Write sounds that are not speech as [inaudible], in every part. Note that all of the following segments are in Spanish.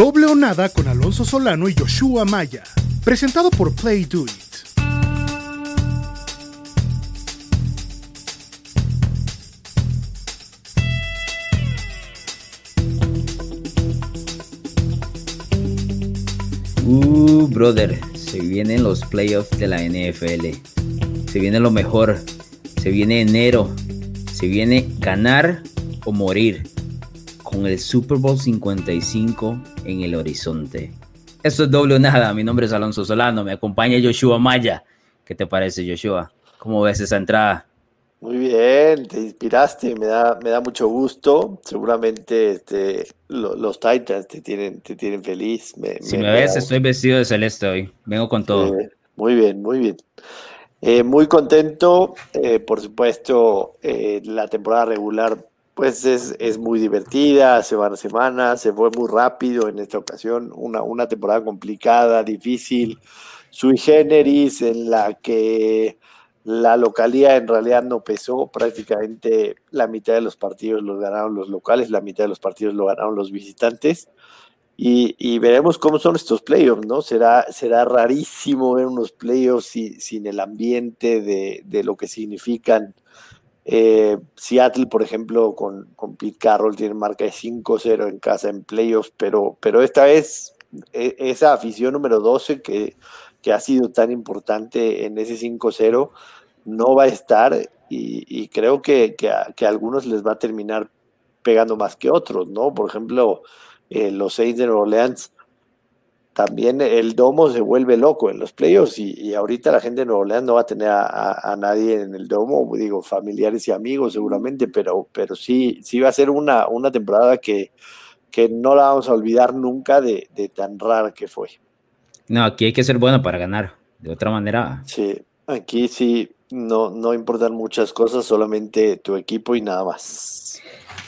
Doble o nada con Alonso Solano y Joshua Maya. Presentado por Play Do It. Uh, brother, se vienen los playoffs de la NFL. Se viene lo mejor. Se viene enero. Se viene ganar o morir con el Super Bowl 55 en el horizonte. Esto es doble o nada. Mi nombre es Alonso Solano. Me acompaña Joshua Maya. ¿Qué te parece, Joshua? ¿Cómo ves esa entrada? Muy bien, te inspiraste, me da, me da mucho gusto. Seguramente este, los Titans te tienen, te tienen feliz. si me, ves, estoy vestido de celeste hoy. Vengo con todo. muy bien, muy bien. Eh, muy contento, eh, por supuesto, eh, la temporada regular pues es, es, muy divertida, semana a semana, se fue muy rápido en esta ocasión, una, una temporada complicada, difícil, sui generis, en la que la localidad en realidad no pesó, prácticamente la mitad de los partidos los ganaron los locales, la mitad de los partidos lo ganaron los visitantes. Y, veremos cómo son estos playoffs, ¿no? Será, será rarísimo ver unos playoffs sin, el ambiente de, lo que significan. Eh, Seattle, por ejemplo, con, con Pete Carroll tiene marca de 5-0 en casa en playoffs, pero, pero esta vez e, esa afición número 12 que que ha sido tan importante en ese 5-0 no va a estar y, creo que, a, algunos les va a terminar pegando más que otros, ¿no? Por ejemplo, eh, los seis de Nueva Orleans, también el domo se vuelve loco en los playoffs y, ahorita la gente de Nueva Orleans no va a tener a, nadie en el domo, digo, familiares y amigos seguramente, pero, pero sí, sí va a ser una, una temporada que, que no la vamos a olvidar nunca de tan rara que fue. No, aquí hay que ser bueno para ganar. De otra manera. Sí, aquí sí no, no importan muchas cosas, solamente tu equipo y nada más.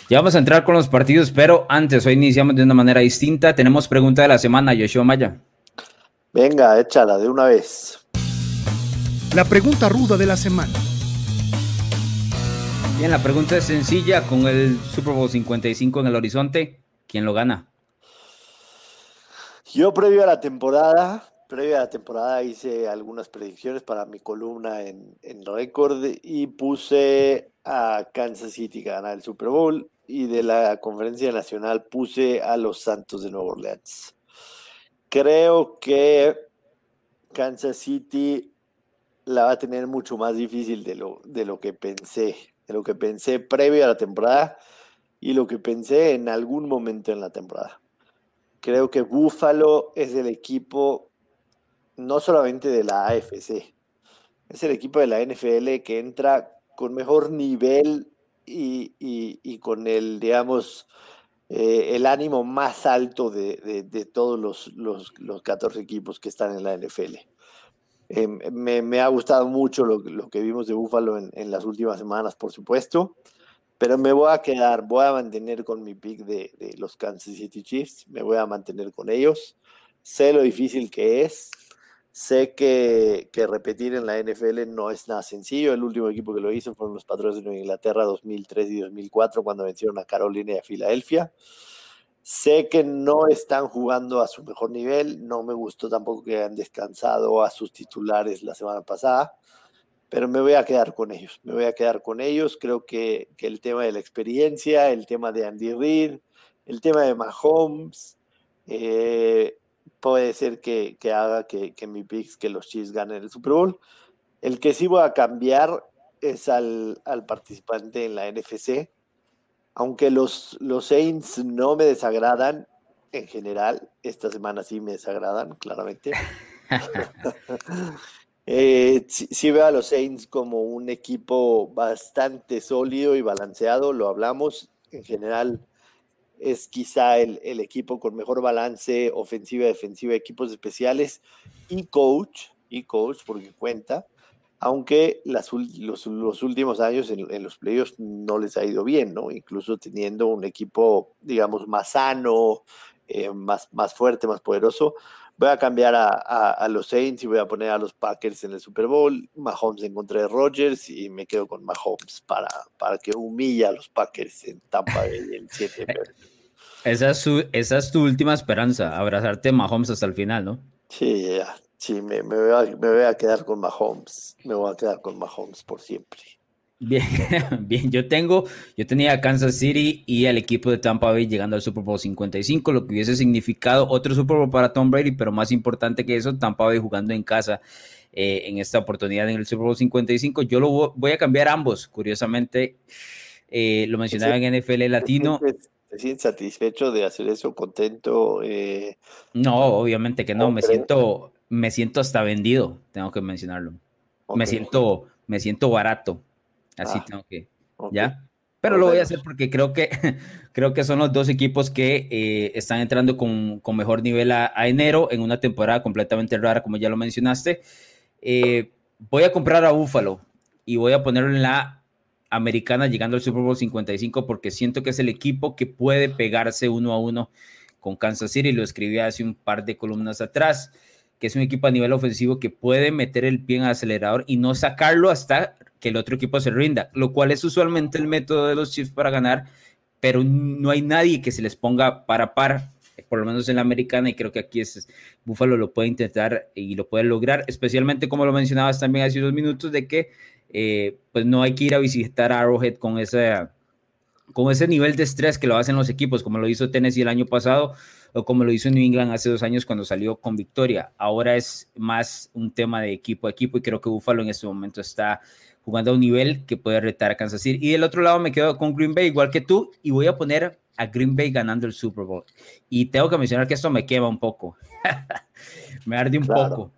Ya vamos a entrar con los partidos, pero antes, hoy iniciamos de una manera distinta. Tenemos pregunta de la semana, Yoshua Maya. Venga, échala de una vez. La pregunta ruda de la semana. Bien, la pregunta es sencilla. Con el Super Bowl 55 en el horizonte, ¿quién lo gana? Yo previo a la temporada, previo a la temporada hice algunas predicciones para mi columna en, en Record y puse a Kansas City ganar el Super Bowl y de la conferencia nacional puse a los Santos de Nueva Orleans. Creo que Kansas City la va a tener mucho más difícil de lo, de lo que pensé, de lo que pensé previo a la temporada y lo que pensé en algún momento en la temporada. Creo que Buffalo es el equipo no solamente de la AFC, es el equipo de la NFL que entra con mejor nivel y, con el, digamos, eh, el ánimo más alto de, todos los, los, 14 equipos que están en la NFL. Eh, me, ha gustado mucho lo, que vimos de Buffalo en, en, las últimas semanas, por supuesto. Pero me voy a quedar, voy a mantener con mi pick de, los Kansas City Chiefs, me voy a mantener con ellos. Sé lo difícil que es, sé que, repetir en la NFL no es nada sencillo. El último equipo que lo hizo fueron los Patriots de Nueva Inglaterra 2003 y 2004 cuando vencieron a Carolina y a Filadelfia. Sé que no están jugando a su mejor nivel, no me gustó tampoco que hayan descansado a sus titulares la semana pasada pero me voy a quedar con ellos, me voy a quedar con ellos. Creo que, el tema de la experiencia, el tema de Andy Reid, el tema de Mahomes, eh, puede ser que, haga que, mi picks, que los Chiefs ganen el Super Bowl. El que sí voy a cambiar es al, participante en la NFC. Aunque los, los Saints no me desagradan en general, esta semana sí me desagradan, claramente. [laughs] [laughs] Eh, sí, veo a los Saints como un equipo bastante sólido y balanceado, lo hablamos. En general, es quizá el, equipo con mejor balance ofensiva, defensiva, equipos especiales y coach, y coach porque cuenta, aunque las, los, últimos años en, los playoffs no les ha ido bien, ¿no? Incluso teniendo un equipo, digamos, más sano, eh, más, más fuerte, más poderoso, voy a cambiar a, los Saints y voy a poner a los Packers en el Super Bowl. Mahomes en contra de Rodgers y me quedo con Mahomes para, para que humilla a los Packers en Tampa Bay el [laughs] 7. Esa es, su, esa es tu última esperanza, abrazarte a Mahomes hasta el final, ¿no? Sí, sí, me, me, voy a, me voy a quedar con Mahomes. Me voy a quedar con Mahomes por siempre. Bien, [laughs] bien, yo tengo, yo tenía a Kansas City y al equipo de Tampa Bay llegando al Super Bowl 55, lo que hubiese significado otro Super Bowl para Tom Brady, pero más importante que eso, Tampa Bay jugando en casa eh, en esta oportunidad en el Super Bowl 55. Yo lo voy a cambiar ambos, curiosamente, eh, lo mencionaba en NFL Latino. ¿Te sientes satisfecho de hacer eso, contento? Eh, no, obviamente que no, me siento, me siento hasta vendido, tengo que mencionarlo. Me siento, me siento barato Así ah, tengo que, ¿ya? Pero lo voy a hacer porque creo que, [laughs] creo que son los dos equipos que eh, están entrando con, con mejor nivel a, enero en una temporada completamente rara, como ya lo mencionaste. Eh, voy a comprar a Buffalo y voy a ponerlo en la americana llegando al Super Bowl 55 porque siento que es el equipo que puede pegarse uno a uno con Kansas City. Lo escribí hace un par de columnas atrás, que es un equipo a nivel ofensivo que puede meter el pie en el acelerador y no sacarlo hasta que el otro equipo se rinda, lo cual es usualmente el método de los Chiefs para ganar, pero no hay nadie que se les ponga para par, por lo menos en la americana, y creo que aquí es Buffalo lo puede intentar y lo puede lograr, especialmente como lo mencionabas también hace unos minutos, de que eh, pues no hay que ir a visitar a Arrowhead con ese, con ese nivel de estrés que lo hacen los equipos, como lo hizo Tennessee el año pasado o como lo hizo New England hace dos años cuando salió con victoria. Ahora es más un tema de equipo a equipo y creo que Buffalo en este momento está jugando a un nivel que puede retar a Kansas City. Y del otro lado me quedo con Green Bay, igual que tú, y voy a poner a Green Bay ganando el Super Bowl. Y tengo que mencionar que esto me quema un poco. [laughs] me arde un poco.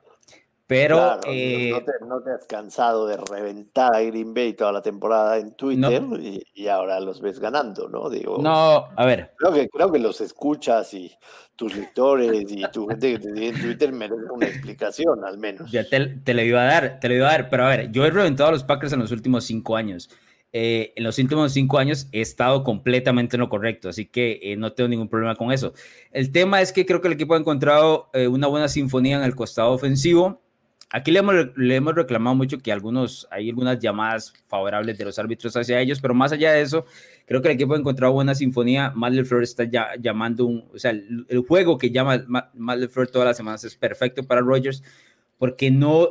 Pero eh, no, te, has cansado de reventar a Green Bay toda la temporada en Twitter y, ahora los ves ganando, ¿no? Digo, no, a ver. Creo que, creo que los escuchas y tus lectores y tu gente que te en Twitter merecen una explicación, al menos. Ya te, te lo iba a dar, te lo iba a dar, pero a ver, yo he reventado a los Packers en los últimos cinco años. Eh, en los últimos cinco años he estado completamente en lo correcto, así que eh, no tengo ningún problema con eso. El tema es que creo que el equipo ha encontrado una buena sinfonía en el costado ofensivo Aquí le hemos, le hemos, reclamado mucho que algunos, hay algunas llamadas favorables de los árbitros hacia ellos, pero más allá de eso, creo que el equipo ha encontrado buena sinfonía. Matt Flores está ya llamando un, o sea, el, juego que llama Matt Flores todas las semanas es perfecto para Rogers porque no,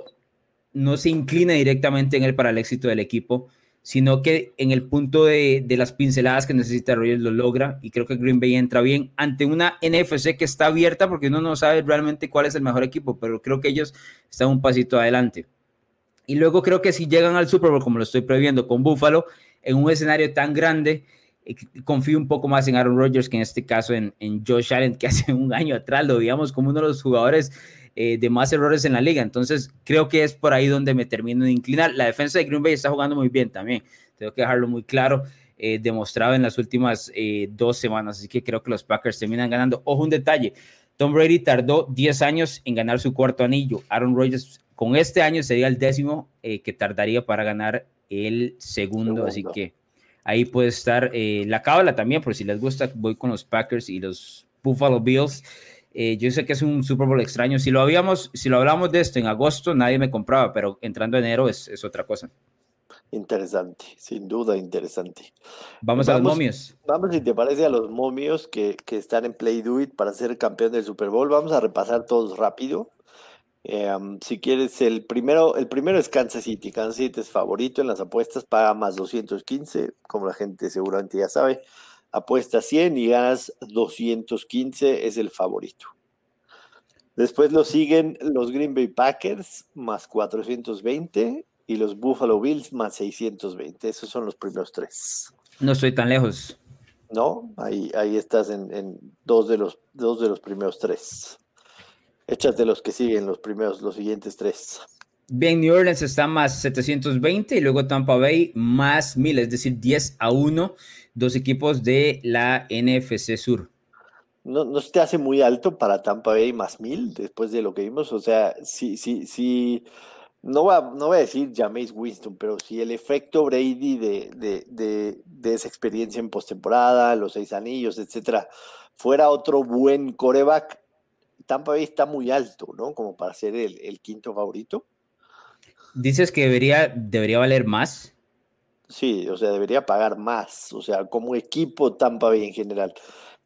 no se inclina directamente en él para el éxito del equipo sino que en el punto de, las pinceladas que necesita Rogers lo logra y creo que Green Bay entra bien ante una NFC que está abierta porque uno no sabe realmente cuál es el mejor equipo, pero creo que ellos están un pasito adelante. Y luego creo que si llegan al Super Bowl, como lo estoy previendo con Buffalo, en un escenario tan grande, eh, confío un poco más en Aaron Rodgers que en este caso en, en Josh Allen, que [laughs] hace un año atrás lo veíamos como uno de los jugadores eh, de más errores en la liga. Entonces, creo que es por ahí donde me termino de inclinar. La defensa de Green Bay está jugando muy bien también. Tengo que dejarlo muy claro. Eh, demostrado en las últimas eh, dos semanas. Así que creo que los Packers terminan ganando. Ojo, un detalle. Tom Brady tardó 10 años en ganar su cuarto anillo. Aaron Rodgers con este año sería el décimo que tardaría para ganar el segundo. Así que ahí puede estar la cábala también, por si les gusta, voy con los Packers y los Buffalo Bills. Eh, yo sé que es un Super Bowl extraño. Si lo habíamos, si lo hablamos de esto en agosto, nadie me compraba, pero entrando enero es, es otra cosa. Interesante, sin duda interesante. Vamos, a los momios. Vamos, si te parece, a los momios que, que, están en Play Do It para ser campeón del Super Bowl. Vamos a repasar todos rápido. Eh, si quieres, el primero, el primero es Kansas City. Kansas City es favorito en las apuestas, paga más 215, como la gente seguramente ya sabe apuesta 100 y ganas 215, es el favorito. Después lo siguen los Green Bay Packers más 420 y los Buffalo Bills más 620. Esos son los primeros tres. No estoy tan lejos. No, ahí, ahí estás en, dos, de los, dos de los primeros tres. Échate los que siguen, los primeros, los siguientes tres. Bien, New Orleans está más 720 y luego Tampa Bay más 1000, es decir, 10 a 1 dos equipos de la NFC Sur. No, no se te hace muy alto para Tampa Bay más mil después de lo que vimos. O sea, sí, sí, sí. No voy a, no voy a decir Jameis Winston, pero si el efecto Brady de, de, de, de esa experiencia en postemporada, los seis anillos, etcétera, fuera otro buen coreback, Tampa Bay está muy alto, ¿no? Como para ser el, el quinto favorito. Dices que debería, debería valer más. Sí, o sea, debería pagar más, o sea, como equipo Tampa Bay en general.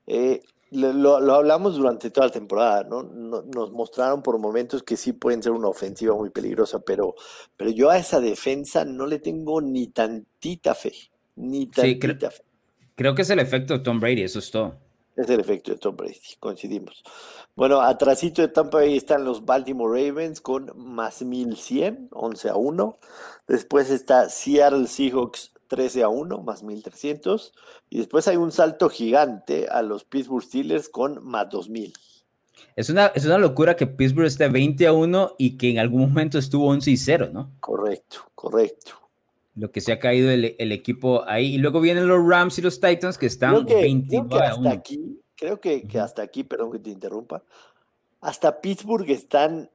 Eh, lo, hablamos durante toda la temporada, ¿no? Nos mostraron por momentos que sí pueden ser una ofensiva muy peligrosa, pero, pero yo a esa defensa no le tengo ni tantita fe, ni tantita fe. Creo que es el efecto de Tom Brady, eso es todo. Es el efecto de Tom Brady, coincidimos. Bueno, atrásito de Tampa Bay están los Baltimore Ravens con más 1100, 11 a 1. Después está Seattle Seahawks 13 a 1, más 1300. Y después hay un salto gigante a los Pittsburgh Steelers con más 2000. Es una, es una locura que Pittsburgh esté 20 a 1 y que en algún momento estuvo 11 y 0, ¿no? Correcto, correcto lo que se ha caído el, equipo ahí. Y luego vienen los Rams y los Titans que están creo que, hasta aquí, creo que, hasta aquí, perdón que te interrumpa, hasta Pittsburgh están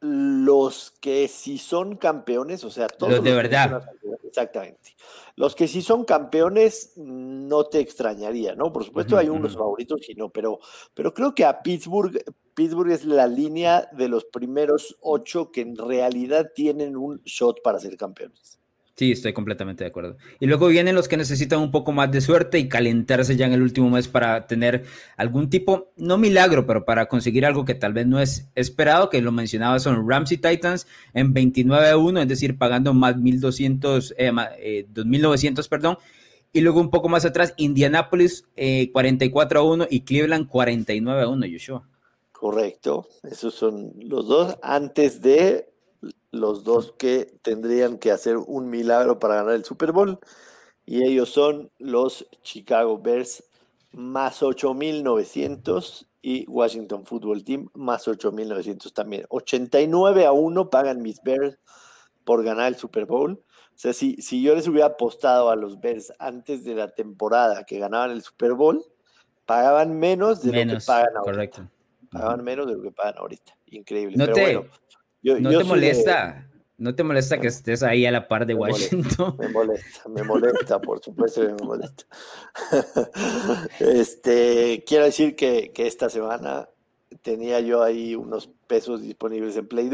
los que si son campeones, o sea, todos los de verdad. Exactamente. Los que si son campeones no te extrañaría, ¿no? Por supuesto hay unos favoritos y no, pero, pero creo que a Pittsburgh, Pittsburgh es la línea de los primeros ocho que en realidad tienen un shot para ser campeones. Sí, estoy completamente de acuerdo. Y luego vienen los que necesitan un poco más de suerte y calentarse ya en el último mes para tener algún tipo, no milagro, pero para conseguir algo que tal vez no es esperado, que lo mencionaba son Ramsey Titans en 29 a 1, es decir, pagando más 1200, eh, 2900, eh, perdón. Y luego un poco más atrás, Indianapolis 44 eh, a 1 y Cleveland 49 a 1, Yoshua. Correcto, esos son los dos antes de los dos que tendrían que hacer un milagro para ganar el Super Bowl. Y ellos son los Chicago Bears más 8.900 y Washington Football Team más 8.900 también. 89 a 1 pagan mis Bears por ganar el Super Bowl. O sea, si, si yo les hubiera apostado a los Bears antes de la temporada que ganaban el Super Bowl, pagaban menos de lo que pagan ahorita. Correcto. Pagaban menos de lo que pagan ahorita. Increíble. Pero bueno, ¿No te molesta? ¿No te molesta que estés ahí a la par de Washington? me molesta, me molesta, por supuesto que me molesta. [laughs] este, quiero decir que, esta semana tenía yo ahí unos pesos disponibles en Play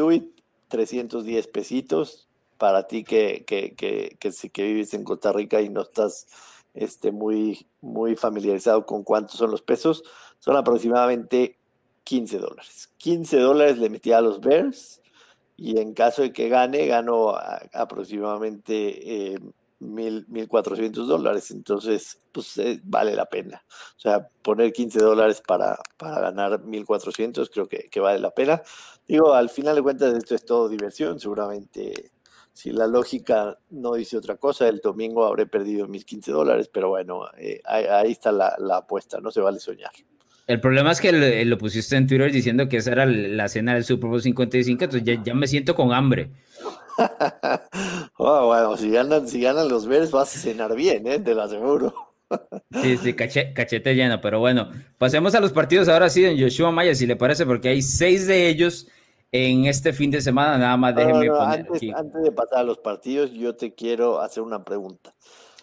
310 pesitos para ti que, que, que, que, vives en Costa Rica y no estás este, muy, muy familiarizado con cuántos son los pesos, son aproximadamente 15 dólares. 15 dólares le metí a los Bears y en caso de que gane, gano aproximadamente eh, mil, 1.400 dólares. Entonces, pues eh, vale la pena. O sea, poner 15 dólares para, para ganar 1.400 creo que, que, vale la pena. Digo, al final de cuentas esto es todo diversión. Seguramente, si la lógica no dice otra cosa, el domingo habré perdido mis 15 dólares, pero bueno, eh, ahí, está la, la apuesta, no se vale soñar. El problema es que lo, pusiste en Twitter diciendo que esa era la cena del Super Bowl 55, entonces ya, me siento con hambre. [laughs] oh, bueno, si ganan, si ganan los Bears vas a cenar bien, ¿eh? te lo aseguro. [laughs] sí, sí, cachete lleno, pero bueno, pasemos a los partidos ahora sí en Joshua Maya, si le parece, porque hay seis de ellos en este fin de semana, nada más déjenme poner antes, aquí. antes de pasar a los partidos, yo te quiero hacer una pregunta.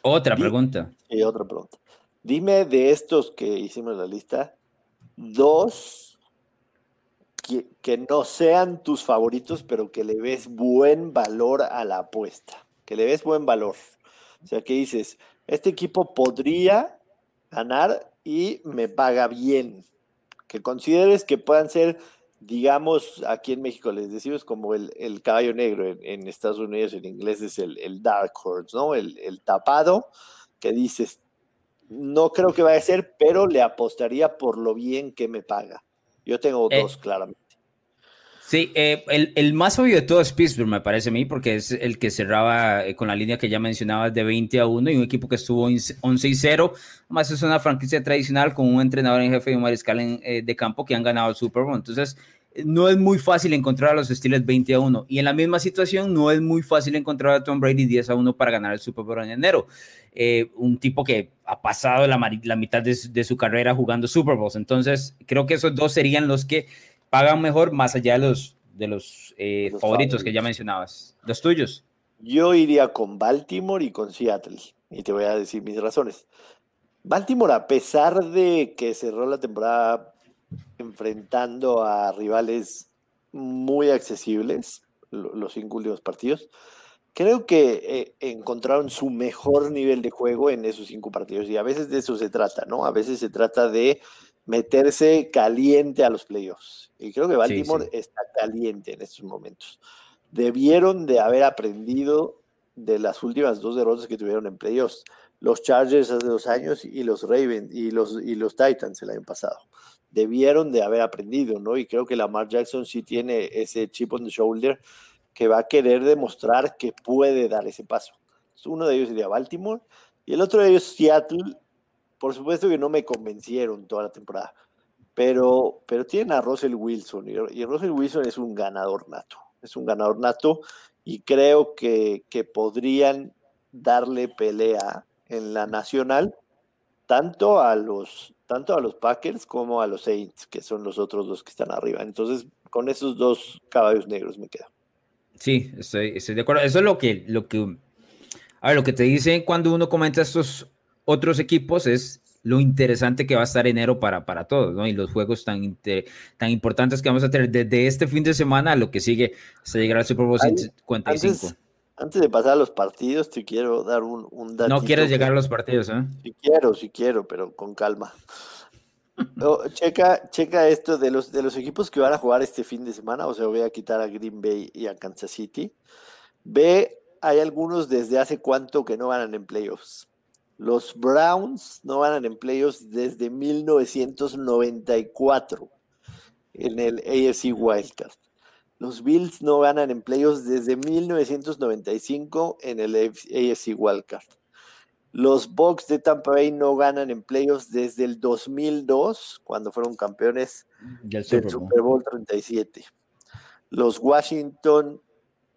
Otra pregunta. Sí, otra pregunta. Dime de estos que hicimos la lista, Dos, que, no sean tus favoritos, pero que le ves buen valor a la apuesta, que le ves buen valor. O sea, que dices, este equipo podría ganar y me paga bien. Que consideres que puedan ser, digamos, aquí en México les decimos como el, caballo negro, en, Estados Unidos en inglés es el, dark horse, ¿no? El, el tapado, que dices, no creo que vaya a ser, pero le apostaría por lo bien que me paga. Yo tengo eh, dos, claramente. Sí, eh, el, más obvio de todo es Pittsburgh, me parece a mí, porque es el que cerraba eh, con la línea que ya mencionabas de 20 a 1 y un equipo que estuvo 11 y 0. Además, es una franquicia tradicional con un entrenador en jefe y un mariscal de campo que han ganado el Super Bowl. Entonces, no es muy fácil encontrar a los Steelers 20 a 1. Y en la misma situación, no es muy fácil encontrar a Tom Brady 10 a 1 para ganar el Super Bowl en enero. Eh, un tipo que ha pasado la, mitad de su, carrera jugando Super Bowls. Entonces, creo que esos dos serían los que pagan mejor, más allá de los, de los, eh, favoritos, que ya mencionabas. Los tuyos. Yo iría con Baltimore y con Seattle. Y te voy a decir mis razones. Baltimore, a pesar de que cerró la temporada enfrentando a rivales muy accesibles, los cinco últimos partidos, creo que eh, encontraron su mejor nivel de juego en esos cinco partidos y a veces de eso se trata, ¿no? A veces se trata de meterse caliente a los playoffs. Y creo que Baltimore está caliente en estos momentos. Debieron de haber aprendido de las últimas dos derrotas que tuvieron en playoffs. Los Chargers hace dos años y los Ravens y los, y los Titans el año pasado. Debieron de haber aprendido, ¿no? Y creo que Lamar Jackson sí tiene ese chip on the shoulder que va a querer demostrar que puede dar ese paso. Uno de ellos sería Baltimore y el otro de ellos Seattle. Por supuesto que no me convencieron toda la temporada, pero, pero tienen a Russell Wilson y, Russell Wilson es un ganador nato, es un ganador nato y creo que, que podrían darle pelea en la nacional tanto a los tanto a los Packers como a los Saints, que son los otros dos que están arriba. Entonces, con esos dos caballos negros me quedo. Sí, estoy, de acuerdo. Eso es lo que, lo que, a ver, lo que te dice cuando uno comenta estos otros equipos es lo interesante que va a estar enero para, para todos, ¿no? Y los juegos tan, tan importantes que vamos a tener desde este fin de semana a lo que sigue hasta llegar al Super Bowl 55. Antes, de pasar a los partidos, te quiero dar un, un No quieres llegar a los partidos, ¿eh? Sí quiero, sí quiero, pero con calma checa, checa esto de los, de los equipos que van a jugar este fin de semana, o sea, voy a quitar a Green Bay y a Kansas City. Ve, hay algunos desde hace cuánto que no van en playoffs. Los Browns no van en playoffs desde 1994 en el AFC Wildcard. Los Bills no ganan en playoffs desde 1995 en el AFC Wildcard. Los Bucks de Tampa Bay no ganan en playoffs desde el 2002, cuando fueron campeones del Super Bowl 37. Los Washington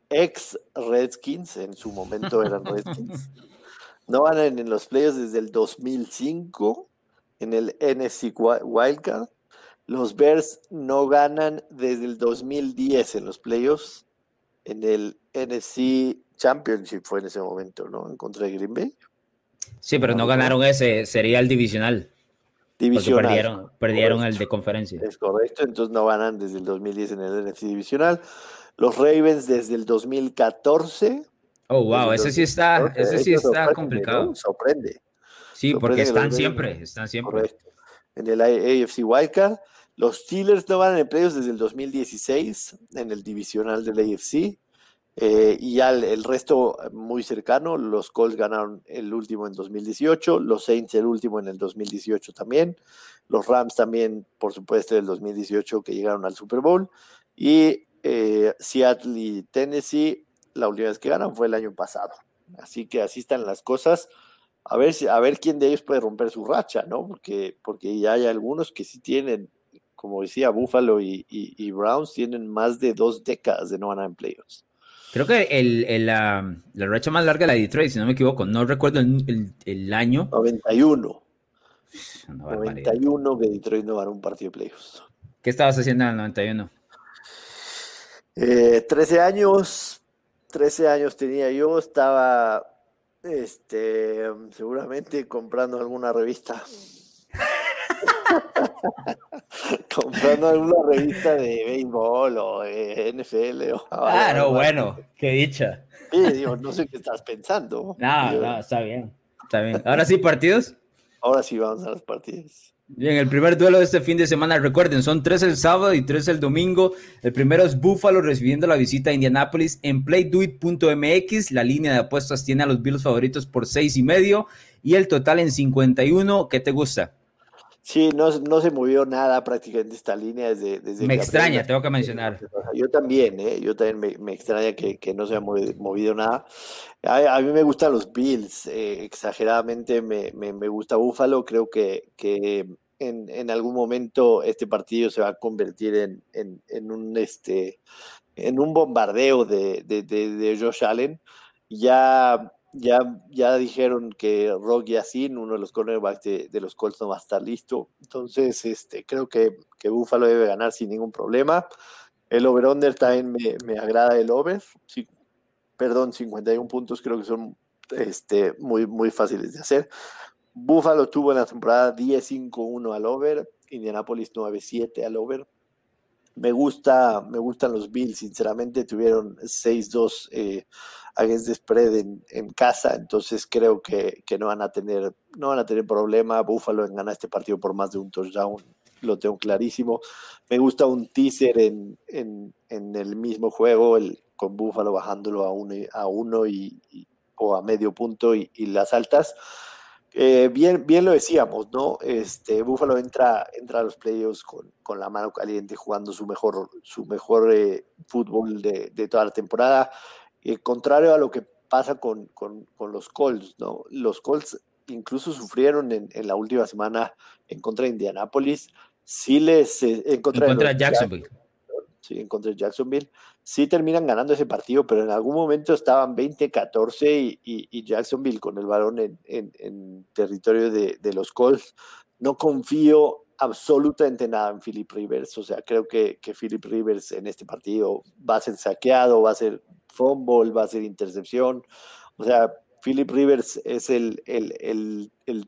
ex Redskins, en su momento eran Redskins, [laughs] no ganan en los playoffs desde el 2005 en el NFC Wildcard. Los Bears no ganan desde el 2010 en los playoffs en el NFC Championship fue en ese momento, ¿no? En contra de Green Bay. Sí, pero no ganaron ese, sería el divisional. Divisional. perdieron, perdieron el de conferencia. Es correcto, entonces no ganan desde el 2010 en el NFC divisional. Los Ravens desde el 2014. Oh, wow, ese sí está, ese sí está complicado. Sorprende. Sí, porque están siempre, están siempre. Correcto. En el AFC Wildcard. Los Steelers no van en playoffs desde el 2016 en el divisional del AFC. Eh, y ya el, resto muy cercano, los Colts ganaron el último en 2018, los Saints el último en el 2018 también, los Rams también, por supuesto, el 2018 que llegaron al Super Bowl, y eh, Seattle y Tennessee, la última vez que ganan fue el año pasado. Así que así están las cosas. A ver, a ver quién de ellos puede romper su racha, ¿no? Porque, porque ya hay algunos que sí tienen, como decía, Buffalo y, y Browns, tienen más de dos décadas de no ganar en playoffs. Creo que el, la, la, racha más larga de la Detroit, si no me equivoco, no recuerdo el, el, año. 91. 91 que Detroit no ganó un partido de playoffs. ¿Qué estabas haciendo en el 91? Eh, 13 años, 13 años tenía yo, estaba este, seguramente comprando alguna revista. [laughs] comprando alguna revista de béisbol o de NFL. O, ah, no, bueno, qué dicha. Sí, digo, no sé qué estás pensando. [laughs] No, no, está bien. Está bien. ¿Ahora sí, partidos? Ahora sí vamos a los partidos. Bien, el primer duelo de este fin de semana, recuerden, son tres el sábado y tres el domingo. El primero es Buffalo recibiendo la visita a Indianapolis en playduit.mx. La línea de apuestas tiene a los Bills favoritos por seis y medio y el total en 51. ¿Qué te gusta? Sí, no, no se movió nada prácticamente esta línea desde... desde me extraña, tengo que mencionar. Yo también, ¿eh? yo también me, extraña que, que, no se haya movido nada. A, mí me gustan los Bills, eh, exageradamente me, me, me, gusta Búfalo, creo que, que en, en, algún momento este partido se va a convertir en, en, en un, este, en un bombardeo de, de, de, de Josh Allen. Ya ya, ya dijeron que Rock Yassin, uno de los cornerbacks de, los Colts, no va a estar listo. Entonces, este, creo que, que Buffalo debe ganar sin ningún problema. El over-under también me, me, agrada el over. Sí, perdón, 51 puntos creo que son este, muy, muy fáciles de hacer. Buffalo tuvo en la temporada 10-5-1 al over, Indianapolis 9-7 al over. Me gusta, me gustan los Bills, sinceramente tuvieron 6-2 eh, against the spread en, casa, entonces creo que, que, no van a tener, no van a tener problema. Buffalo en ganar este partido por más de un touchdown, lo tengo clarísimo. Me gusta un teaser en, en, en el mismo juego, el, con Buffalo bajándolo a uno, a uno y, o a medio punto y las altas. Eh, bien, bien lo decíamos, ¿no? Este, Buffalo entra, entra a los playoffs con, con la mano caliente, jugando su mejor, su mejor eh, fútbol de, de, toda la temporada. Eh, contrario a lo que pasa con, con, con, los Colts, ¿no? Los Colts incluso sufrieron en, en, la última semana en contra de Indianapolis. Sí les... en contra, en contra de, Jacksonville. Sí, en contra de Jacksonville sí terminan ganando ese partido, pero en algún momento estaban 20-14 y, Jacksonville con el balón en, territorio de, los Colts. No confío absolutamente nada en Philip Rivers, o sea, creo que, Philip Rivers en este partido va a ser saqueado, va a ser fumble, va a ser intercepción, o sea, Philip Rivers es el,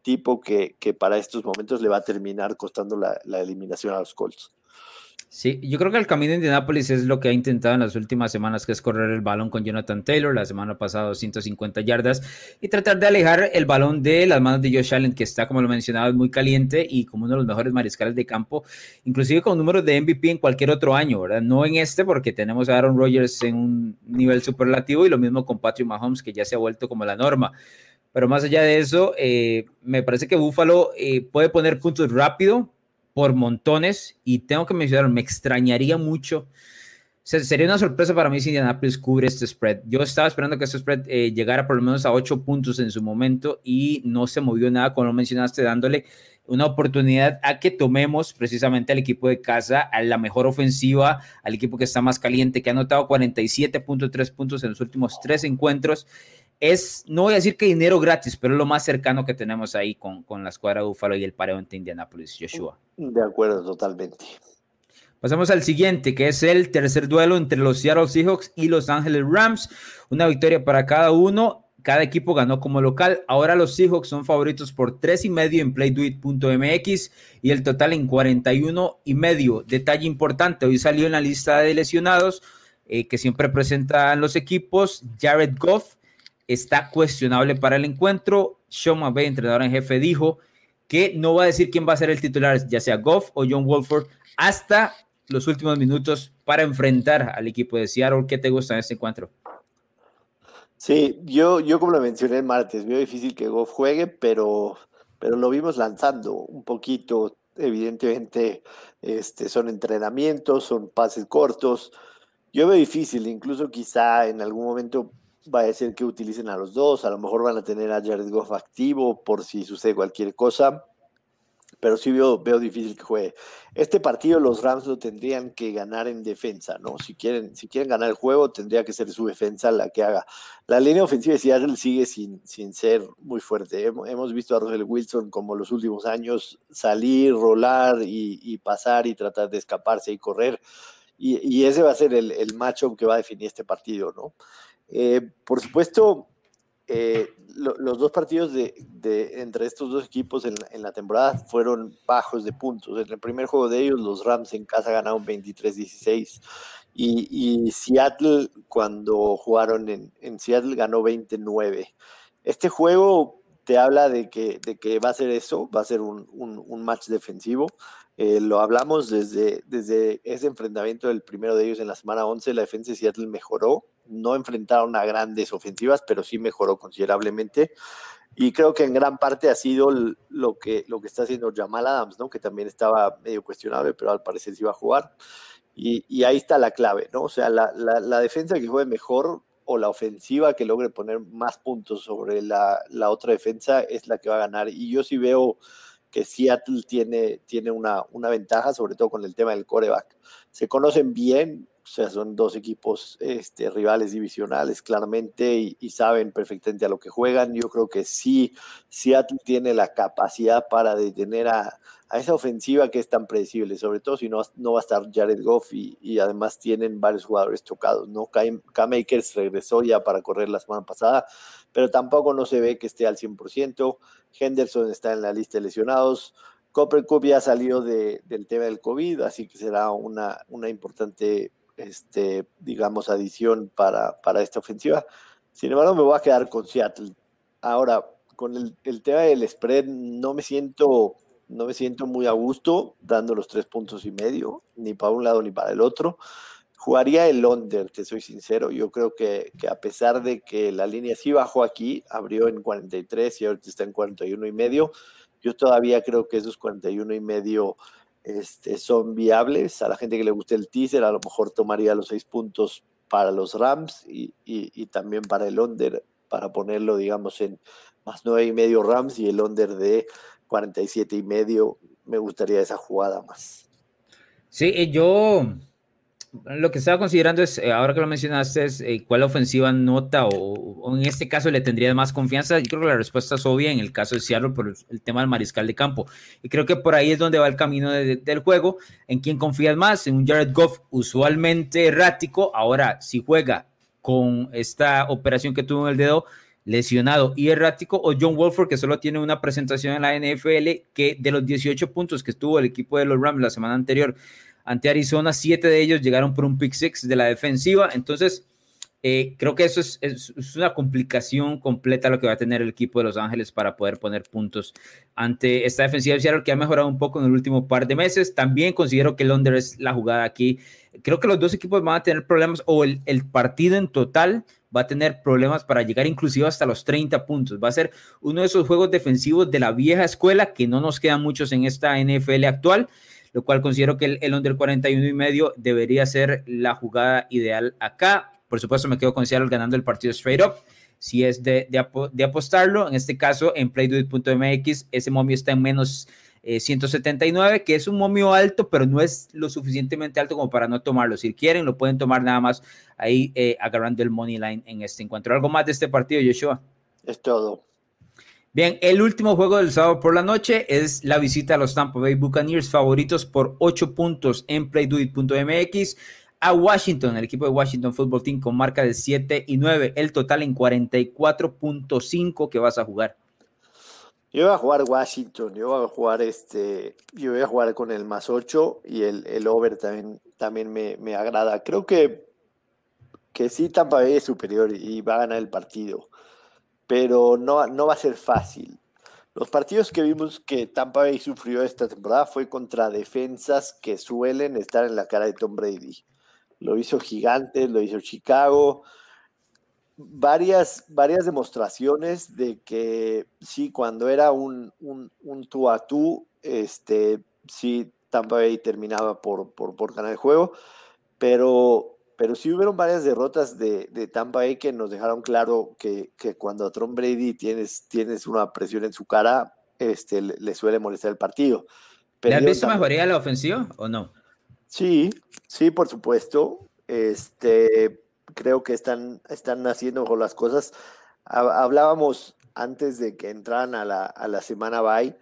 tipo que, para estos momentos le va a terminar costando la eliminación a los Colts. Sí, yo creo que el camino de Indianapolis es lo que ha intentado en las últimas semanas, que es correr el balón con Jonathan Taylor, la semana pasada 250 yardas, y tratar de alejar el balón de las manos de Josh Allen, que está, como lo mencionaba, muy caliente y como uno de los mejores mariscales de campo, inclusive con números de MVP en cualquier otro año, ¿verdad? No en este, porque tenemos a Aaron Rodgers en un nivel superlativo y lo mismo con Patrick Mahomes, que ya se ha vuelto como la norma. Pero más allá de eso, eh, me parece que Buffalo eh, puede poner puntos rápido, por montones y tengo que mencionar, me extrañaría mucho. Sería una sorpresa para mí si Indianapolis cubre este spread. Yo estaba esperando que este spread eh, llegara por lo menos a 8 puntos en su momento y no se movió nada, como lo mencionaste, dándole una oportunidad a que tomemos precisamente al equipo de casa, a la mejor ofensiva, al equipo que está más caliente, que ha anotado 47.3 puntos en los últimos tres encuentros es, no voy a decir que dinero gratis, pero es lo más cercano que tenemos ahí con, con la escuadra Búfalo y el pareo entre Indianapolis, Joshua. De acuerdo, totalmente. Pasamos al siguiente, que es el tercer duelo entre los Seattle Seahawks y Los Angeles Rams. Una victoria para cada uno. Cada equipo ganó como local. Ahora los Seahawks son favoritos por tres y medio en playduit.mx y el total en 41 y medio. Detalle importante, hoy salió en la lista de lesionados eh, que siempre presentan los equipos Jared Goff, está cuestionable para el encuentro. Sean McVay, entrenador en jefe, dijo que no va a decir quién va a ser el titular, ya sea Goff o John Wolford, hasta los últimos minutos para enfrentar al equipo de Seattle. ¿Qué te gusta en este encuentro? Sí, yo, yo como lo mencioné el martes, veo difícil que Goff juegue, pero, pero lo vimos lanzando un poquito. Evidentemente, este, son entrenamientos, son pases cortos. Yo veo difícil, incluso quizá en algún momento va a ser que utilicen a los dos, a lo mejor van a tener a Jared Goff activo por si sucede cualquier cosa, pero sí veo, veo difícil que juegue. Este partido los Rams lo tendrían que ganar en defensa, ¿no? Si quieren, si quieren ganar el juego, tendría que ser su defensa la que haga. La línea ofensiva de Seattle sigue sin, sin ser muy fuerte. Hemos visto a Russell Wilson como los últimos años salir, rolar y, y pasar y tratar de escaparse y correr. Y, y ese va a ser el, el matchup que va a definir este partido, ¿no? Eh, por supuesto, eh, lo, los dos partidos de, entre estos dos equipos en, la temporada fueron bajos de puntos. En el primer juego de ellos, los Rams en casa ganaron 23-16 y, y, Seattle, cuando jugaron en, Seattle, ganó 29. Este juego te habla de que, va a ser eso, va a ser un match defensivo. Eh, lo hablamos desde, desde ese enfrentamiento del primero de ellos en la semana 11, la defensa de Seattle mejoró, no enfrentaron a grandes ofensivas, pero sí mejoró considerablemente. Y creo que en gran parte ha sido lo que, lo que está haciendo Jamal Adams, ¿no? que también estaba medio cuestionable, pero al parecer sí va a jugar. Y, y ahí está la clave, ¿no? O sea, la, la, la, defensa que juegue mejor o la ofensiva que logre poner más puntos sobre la, la, otra defensa es la que va a ganar. Y yo sí veo que Seattle tiene, tiene una, una ventaja, sobre todo con el tema del coreback. Se conocen bien, o sea, son dos equipos este, rivales divisionales claramente y, saben perfectamente a lo que juegan. Yo creo que sí, Seattle tiene la capacidad para detener a, a esa ofensiva que es tan predecible, sobre todo si no, no va a estar Jared Goff y, y además tienen varios jugadores tocados, ¿no? K-Makers regresó ya para correr la semana pasada, pero tampoco no se ve que esté al 100%. Henderson está en la lista de lesionados. Copper Cup ya salió de, del tema del COVID, así que será una, una importante, este, digamos, adición para, para esta ofensiva. Sin embargo, me voy a quedar con Seattle. Ahora, con el, el, tema del spread, no me siento, no me siento muy a gusto dando los tres puntos y medio, ni para un lado ni para el otro. Jugaría el under, te soy sincero. Yo creo que, que, a pesar de que la línea sí bajó aquí, abrió en 43 y ahorita está en 41 y medio, yo todavía creo que esos 41 y medio este, son viables. A la gente que le guste el teaser, a lo mejor tomaría los seis puntos para los Rams y, y, y también para el under, para ponerlo, digamos, en más nueve y medio Rams y el under de 47 y medio. Me gustaría esa jugada más. Sí, yo lo que estaba considerando es, eh, ahora que lo mencionaste, es eh, cuál ofensiva nota o, en este caso le tendría más confianza. Yo creo que la respuesta es obvia en el caso de Seattle por el, tema del mariscal de campo. Y creo que por ahí es donde va el camino de, de, del juego. ¿En quién confías más? En un Jared Goff usualmente errático. Ahora, si juega con esta operación que tuvo en el dedo lesionado y errático, o John Wolford, que solo tiene una presentación en la NFL, que de los 18 puntos que estuvo el equipo de los Rams la semana anterior, ante Arizona, siete de ellos llegaron por un pick six de la defensiva. Entonces, eh, creo que eso es, una complicación completa lo que va a tener el equipo de Los Ángeles para poder poner puntos ante esta defensiva de Seattle que ha mejorado un poco en el último par de meses. También considero que Londres es la jugada aquí. Creo que los dos equipos van a tener problemas o el, el partido en total va a tener problemas para llegar inclusive hasta los 30 puntos. Va a ser uno de esos juegos defensivos de la vieja escuela que no nos quedan muchos en esta NFL actual lo cual considero que el, el under 41 y medio debería ser la jugada ideal acá. Por supuesto, me quedo con Seattle ganando el partido straight up. Si es de, de, de apostarlo, en este caso en playduit.mx, ese momio está en menos eh, 179, que es un momio alto, pero no es lo suficientemente alto como para no tomarlo. Si quieren, lo pueden tomar nada más ahí eh, agarrando el money line en este encuentro. ¿Algo más de este partido, Joshua? Es todo. Bien, el último juego del sábado por la noche es la visita a los Tampa Bay Buccaneers, favoritos por 8 puntos en playduit.mx a Washington, el equipo de Washington Football Team con marca de 7 y 9, el total en 44.5 que vas a jugar. Yo voy a jugar Washington, yo voy a jugar este, yo voy a jugar con el más 8 y el, el over también, también me, me, agrada. Creo que, que sí Tampa Bay es superior y va a ganar el partido pero no, no va a ser fácil. Los partidos que vimos que Tampa Bay sufrió esta temporada fue contra defensas que suelen estar en la cara de Tom Brady. Lo hizo Gigantes, lo hizo Chicago. Varias, varias demostraciones de que sí, cuando era un, un, un tú a tú, este, sí, Tampa Bay terminaba por, por, por ganar el juego, pero pero sí hubieron varias derrotas de, de, Tampa Bay que nos dejaron claro que, que cuando a Tom Brady tienes, tienes una presión en su cara, este, le, le suele molestar el partido. ¿Le has visto mejoría la ofensiva o no? Sí, sí, por supuesto. Este, creo que están, están haciendo mejor las cosas. Hablábamos antes de que entraran a la, a la semana bye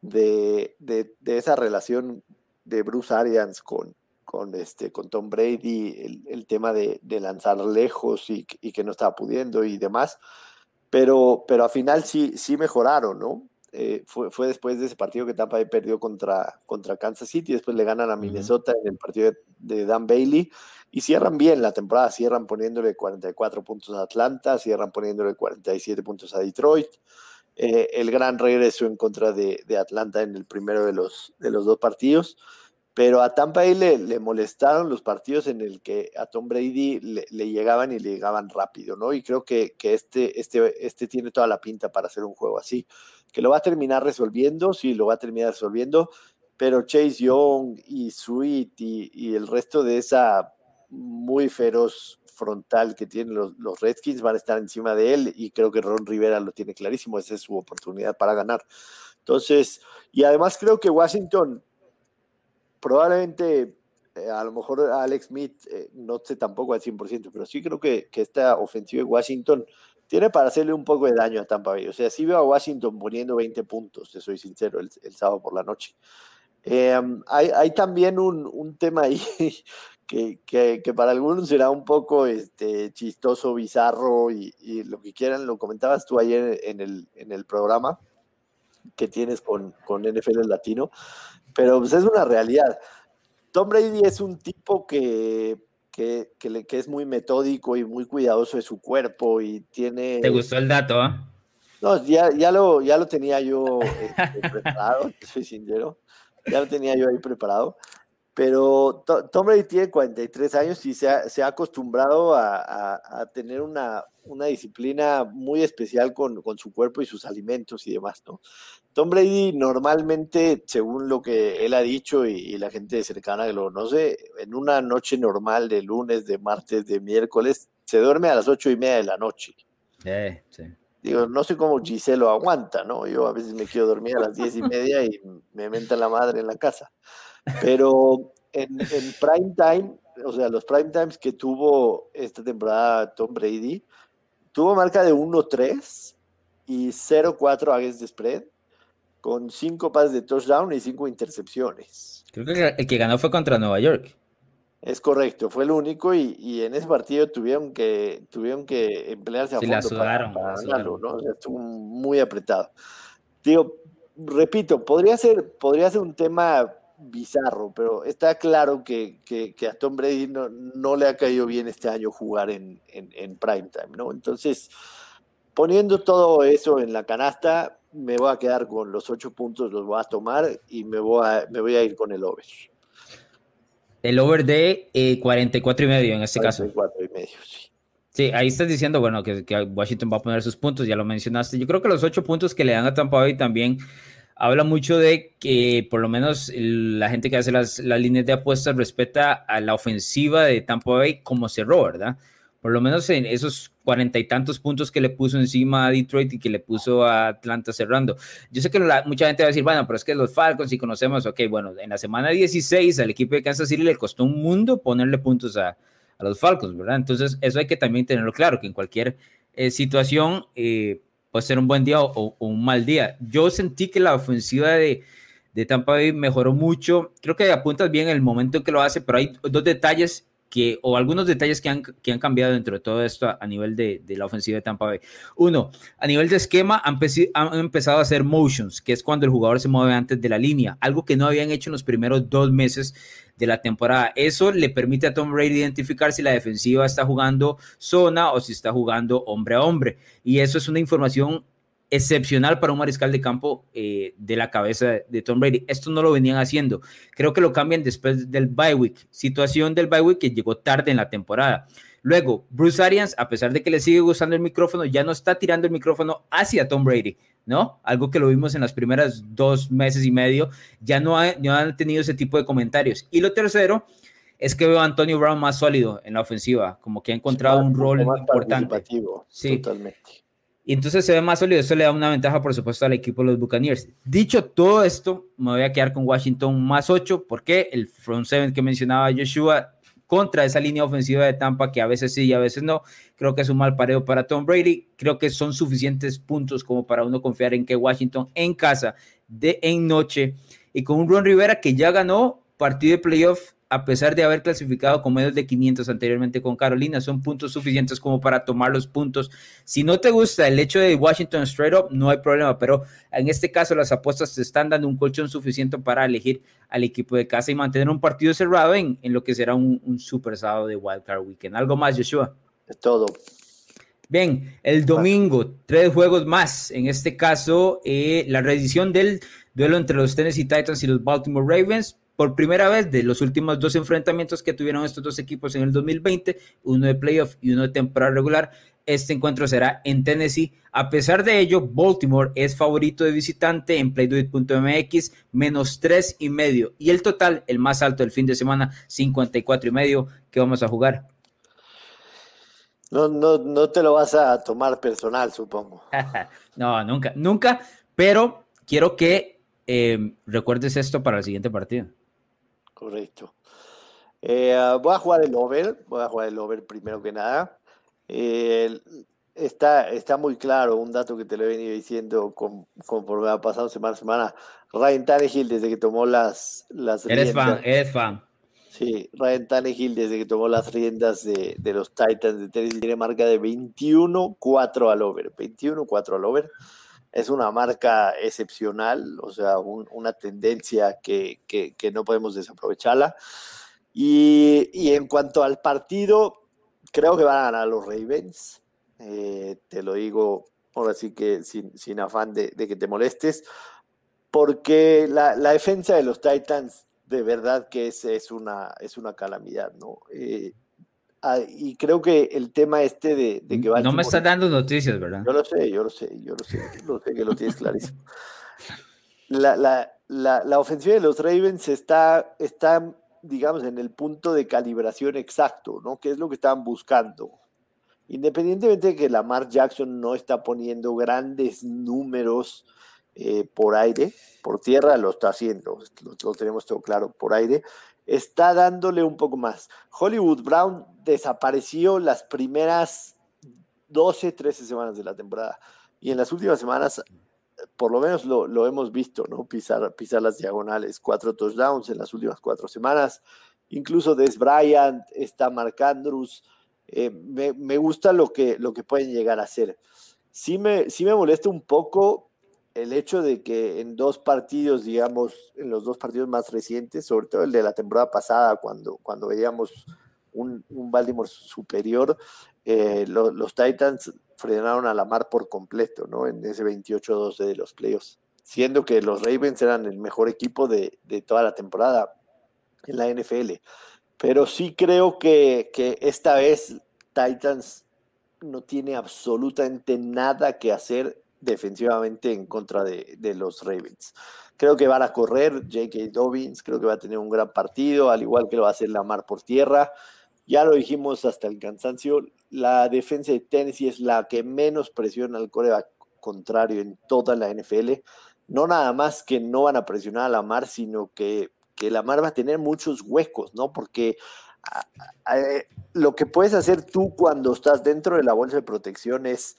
de, de, de esa relación de Bruce Arians con, con, este, con Tom Brady, el, el tema de, de, lanzar lejos y, y, que no estaba pudiendo y demás, pero, pero al final sí, sí mejoraron, ¿no? Eh, fue, fue, después de ese partido que Tampa Bay perdió contra, contra Kansas City, después le ganan a Minnesota en el partido de, de, Dan Bailey y cierran bien la temporada, cierran poniéndole 44 puntos a Atlanta, cierran poniéndole 47 puntos a Detroit. Eh, el gran regreso en contra de, de, Atlanta en el primero de los, de los dos partidos pero a Tampa Bay le, le, molestaron los partidos en el que a Tom Brady le, le, llegaban y le llegaban rápido, ¿no? Y creo que, que este, este, este tiene toda la pinta para hacer un juego así, que lo va a terminar resolviendo, sí, lo va a terminar resolviendo, pero Chase Young y Sweet y, y el resto de esa muy feroz frontal que tienen los, los, Redskins van a estar encima de él y creo que Ron Rivera lo tiene clarísimo, esa es su oportunidad para ganar. Entonces, y además creo que Washington probablemente eh, a lo mejor Alex Smith eh, no sé tampoco al 100%, pero sí creo que, que, esta ofensiva de Washington tiene para hacerle un poco de daño a Tampa Bay. O sea, sí veo a Washington poniendo 20 puntos, te soy sincero, el, sábado por la noche. Eh, hay, también un, tema ahí [laughs] que, que, para algunos será un poco este, chistoso, bizarro y, y, lo que quieran, lo comentabas tú ayer en el, en el programa que tienes con, con NFL latino, pero pues, es una realidad. Tom Brady es un tipo que, que, que, es muy metódico y muy cuidadoso de su cuerpo y tiene... ¿Te gustó el dato? ah? No, ya, ya, lo, ya lo tenía yo este, preparado, [laughs] soy sincero. Ya lo tenía yo ahí preparado. Pero Tom Brady tiene 43 años y se ha, se ha acostumbrado a, a, tener una, una, disciplina muy especial con, con, su cuerpo y sus alimentos y demás, ¿no? Tom Brady normalmente, según lo que él ha dicho y, la gente cercana que lo conoce, en una noche normal de lunes, de martes, de miércoles, se duerme a las ocho y media de la noche. sí. Digo, no sé cómo Giselo lo aguanta, ¿no? Yo a veces me quiero dormir a las diez y media y me menta la madre en la casa. Pero en, en prime time, o sea, los prime times que tuvo esta temporada Tom Brady, tuvo marca de 1-3 y 0-4 against the spread, con 5 pases de touchdown y 5 intercepciones. Creo que el que ganó fue contra Nueva York. Es correcto, fue el único y, y, en ese partido tuvieron que tuvieron que emplearse a sí, fondo sudaron, para, ganarlo, ¿no? O sea, estuvo muy apretado. Digo, repito, podría ser, podría ser un tema bizarro, pero está claro que, que, a Tom Brady no, no, le ha caído bien este año jugar en, en, en prime time, ¿no? Entonces, poniendo todo eso en la canasta, me voy a quedar con los ocho puntos, los voy a tomar y me voy a, me voy a ir con el over. El over de eh, 44 y medio en este 44 caso. y medio, sí. Sí, ahí estás diciendo, bueno, que, que, Washington va a poner sus puntos, ya lo mencionaste. Yo creo que los ocho puntos que le dan a Tampa Bay también habla mucho de que por lo menos la gente que hace las, las líneas de apuestas respeta a la ofensiva de Tampa Bay como cerró, ¿verdad? Por lo menos en esos cuarenta y tantos puntos que le puso encima a Detroit y que le puso a Atlanta cerrando. Yo sé que mucha gente va a decir, bueno, pero es que los Falcons, si conocemos, ok, bueno, en la semana 16 al equipo de Kansas City le costó un mundo ponerle puntos a, a los Falcons, ¿verdad? Entonces, eso hay que también tenerlo claro, que en cualquier eh, situación, eh, puede ser un buen día o, un mal día. Yo sentí que la ofensiva de, de Tampa Bay mejoró mucho. Creo que apuntas bien el momento en que lo hace, pero hay dos detalles que, o algunos detalles que han, que han cambiado dentro de todo esto a, nivel de, de, la ofensiva de Tampa Bay. Uno, a nivel de esquema han, han, empezado a hacer motions, que es cuando el jugador se mueve antes de la línea, algo que no habían hecho en los primeros dos meses de la temporada. Eso le permite a Tom Brady identificar si la defensiva está jugando zona o si está jugando hombre a hombre. Y eso es una información excepcional para un mariscal de campo eh, de la cabeza de Tom Brady. Esto no lo venían haciendo. Creo que lo cambian después del bye week. Situación del bye week que llegó tarde en la temporada. Luego, Bruce Arians, a pesar de que le sigue gustando el micrófono, ya no está tirando el micrófono hacia Tom Brady, ¿no? Algo que lo vimos en las primeras dos meses y medio, ya no, no han tenido ese tipo de comentarios. Y lo tercero es que veo a Antonio Brown más sólido en la ofensiva, como que ha encontrado un rol importante. Sí, totalmente. Y entonces se ve más sólido. Eso le da una ventaja, por supuesto, al equipo de los Buccaneers. Dicho todo esto, me voy a quedar con Washington más 8, porque el front seven que mencionaba Joshua contra esa línea ofensiva de Tampa, que a veces sí y a veces no, creo que es un mal pareo para Tom Brady. Creo que son suficientes puntos como para uno confiar en que Washington en casa, de en noche, y con un Ron Rivera que ya ganó partido de playoff a pesar de haber clasificado con medios de 500 anteriormente con Carolina, son puntos suficientes como para tomar los puntos. Si no te gusta el hecho de Washington straight up, no hay problema, pero en este caso las apuestas te están dando un colchón suficiente para elegir al equipo de casa y mantener un partido cerrado en, en lo que será un, un super sábado de Wildcard Weekend. ¿Algo más, Joshua? Es todo. Bien, el domingo, tres juegos más. En este caso, eh, la reedición del duelo entre los Tennessee Titans y los Baltimore Ravens por primera vez de los últimos dos enfrentamientos que tuvieron estos dos equipos en el 2020, uno de playoff y uno de temporada regular. Este encuentro será en Tennessee. A pesar de ello, Baltimore es favorito de visitante en playduit.mx, menos tres y medio. Y el total, el más alto del fin de semana, 54 y medio, que vamos a jugar. No, no, no te lo vas a tomar personal, supongo. [laughs] no, nunca, nunca, pero quiero que eh, recuerdes esto para el siguiente partido. Correcto. Eh, voy a jugar el over, voy a jugar el over primero que nada. Eh, está, está muy claro un dato que te lo he venido diciendo conforme ha pasado semana a semana. Ryan Tannehill desde que tomó las, las Eres fan, eres fan. Sí, Ryan Tannehill desde que tomó las riendas de, de los Titans de Tennessee tiene marca de 21-4 al over. 21-4 al over. Es una marca excepcional, o sea, una tendencia que, no podemos desaprovecharla. Y, en cuanto al partido, creo que van a ganar los Ravens. Eh, te lo digo ahora sí que sin, afán de, que te molestes, porque la, defensa de los Titans de verdad que es, es, una, es una calamidad, ¿no? Eh, Ah, y creo que el tema este de, que No me estás dando noticias, ¿verdad? Yo lo sé, yo lo sé, yo lo sé, lo sé que lo tienes clarísimo. La, la, la, la, ofensiva de los Ravens está, está, digamos, en el punto de calibración exacto, ¿no? Que es lo que estaban buscando. Independientemente de que Lamar Jackson no está poniendo grandes números eh, por aire, por tierra lo está haciendo, lo tenemos todo claro, por aire, está dándole un poco más. Hollywood Brown desapareció las primeras 12, 13 semanas de la temporada. Y en las últimas semanas, por lo menos lo, hemos visto, ¿no? Pisar, pisar las diagonales, cuatro touchdowns en las últimas cuatro semanas. Incluso Des Bryant está marcando. Eh, me, gusta lo que, lo que pueden llegar a hacer. Sí me, sí me molesta un poco el hecho de que en dos partidos, digamos, en los dos partidos más recientes, sobre todo el de la temporada pasada, cuando, cuando veíamos un, Baltimore superior, eh, los Titans frenaron a la mar por completo, ¿no? En ese 28-12 de los playoffs, siendo que los Ravens eran el mejor equipo de, de toda la temporada en la NFL. Pero sí creo que, que esta vez Titans no tiene absolutamente nada que hacer defensivamente en contra de, los Ravens. Creo que van a correr J.K. Dobbins, creo que va a tener un gran partido, al igual que lo va a hacer la mar por tierra. Ya lo dijimos hasta el cansancio, la defensa de Tennessee es la que menos presiona al coreback contrario en toda la NFL. No nada más que no van a presionar a la mar, sino que, que la mar va a tener muchos huecos, ¿no? Porque lo que puedes hacer tú cuando estás dentro de la bolsa de protección es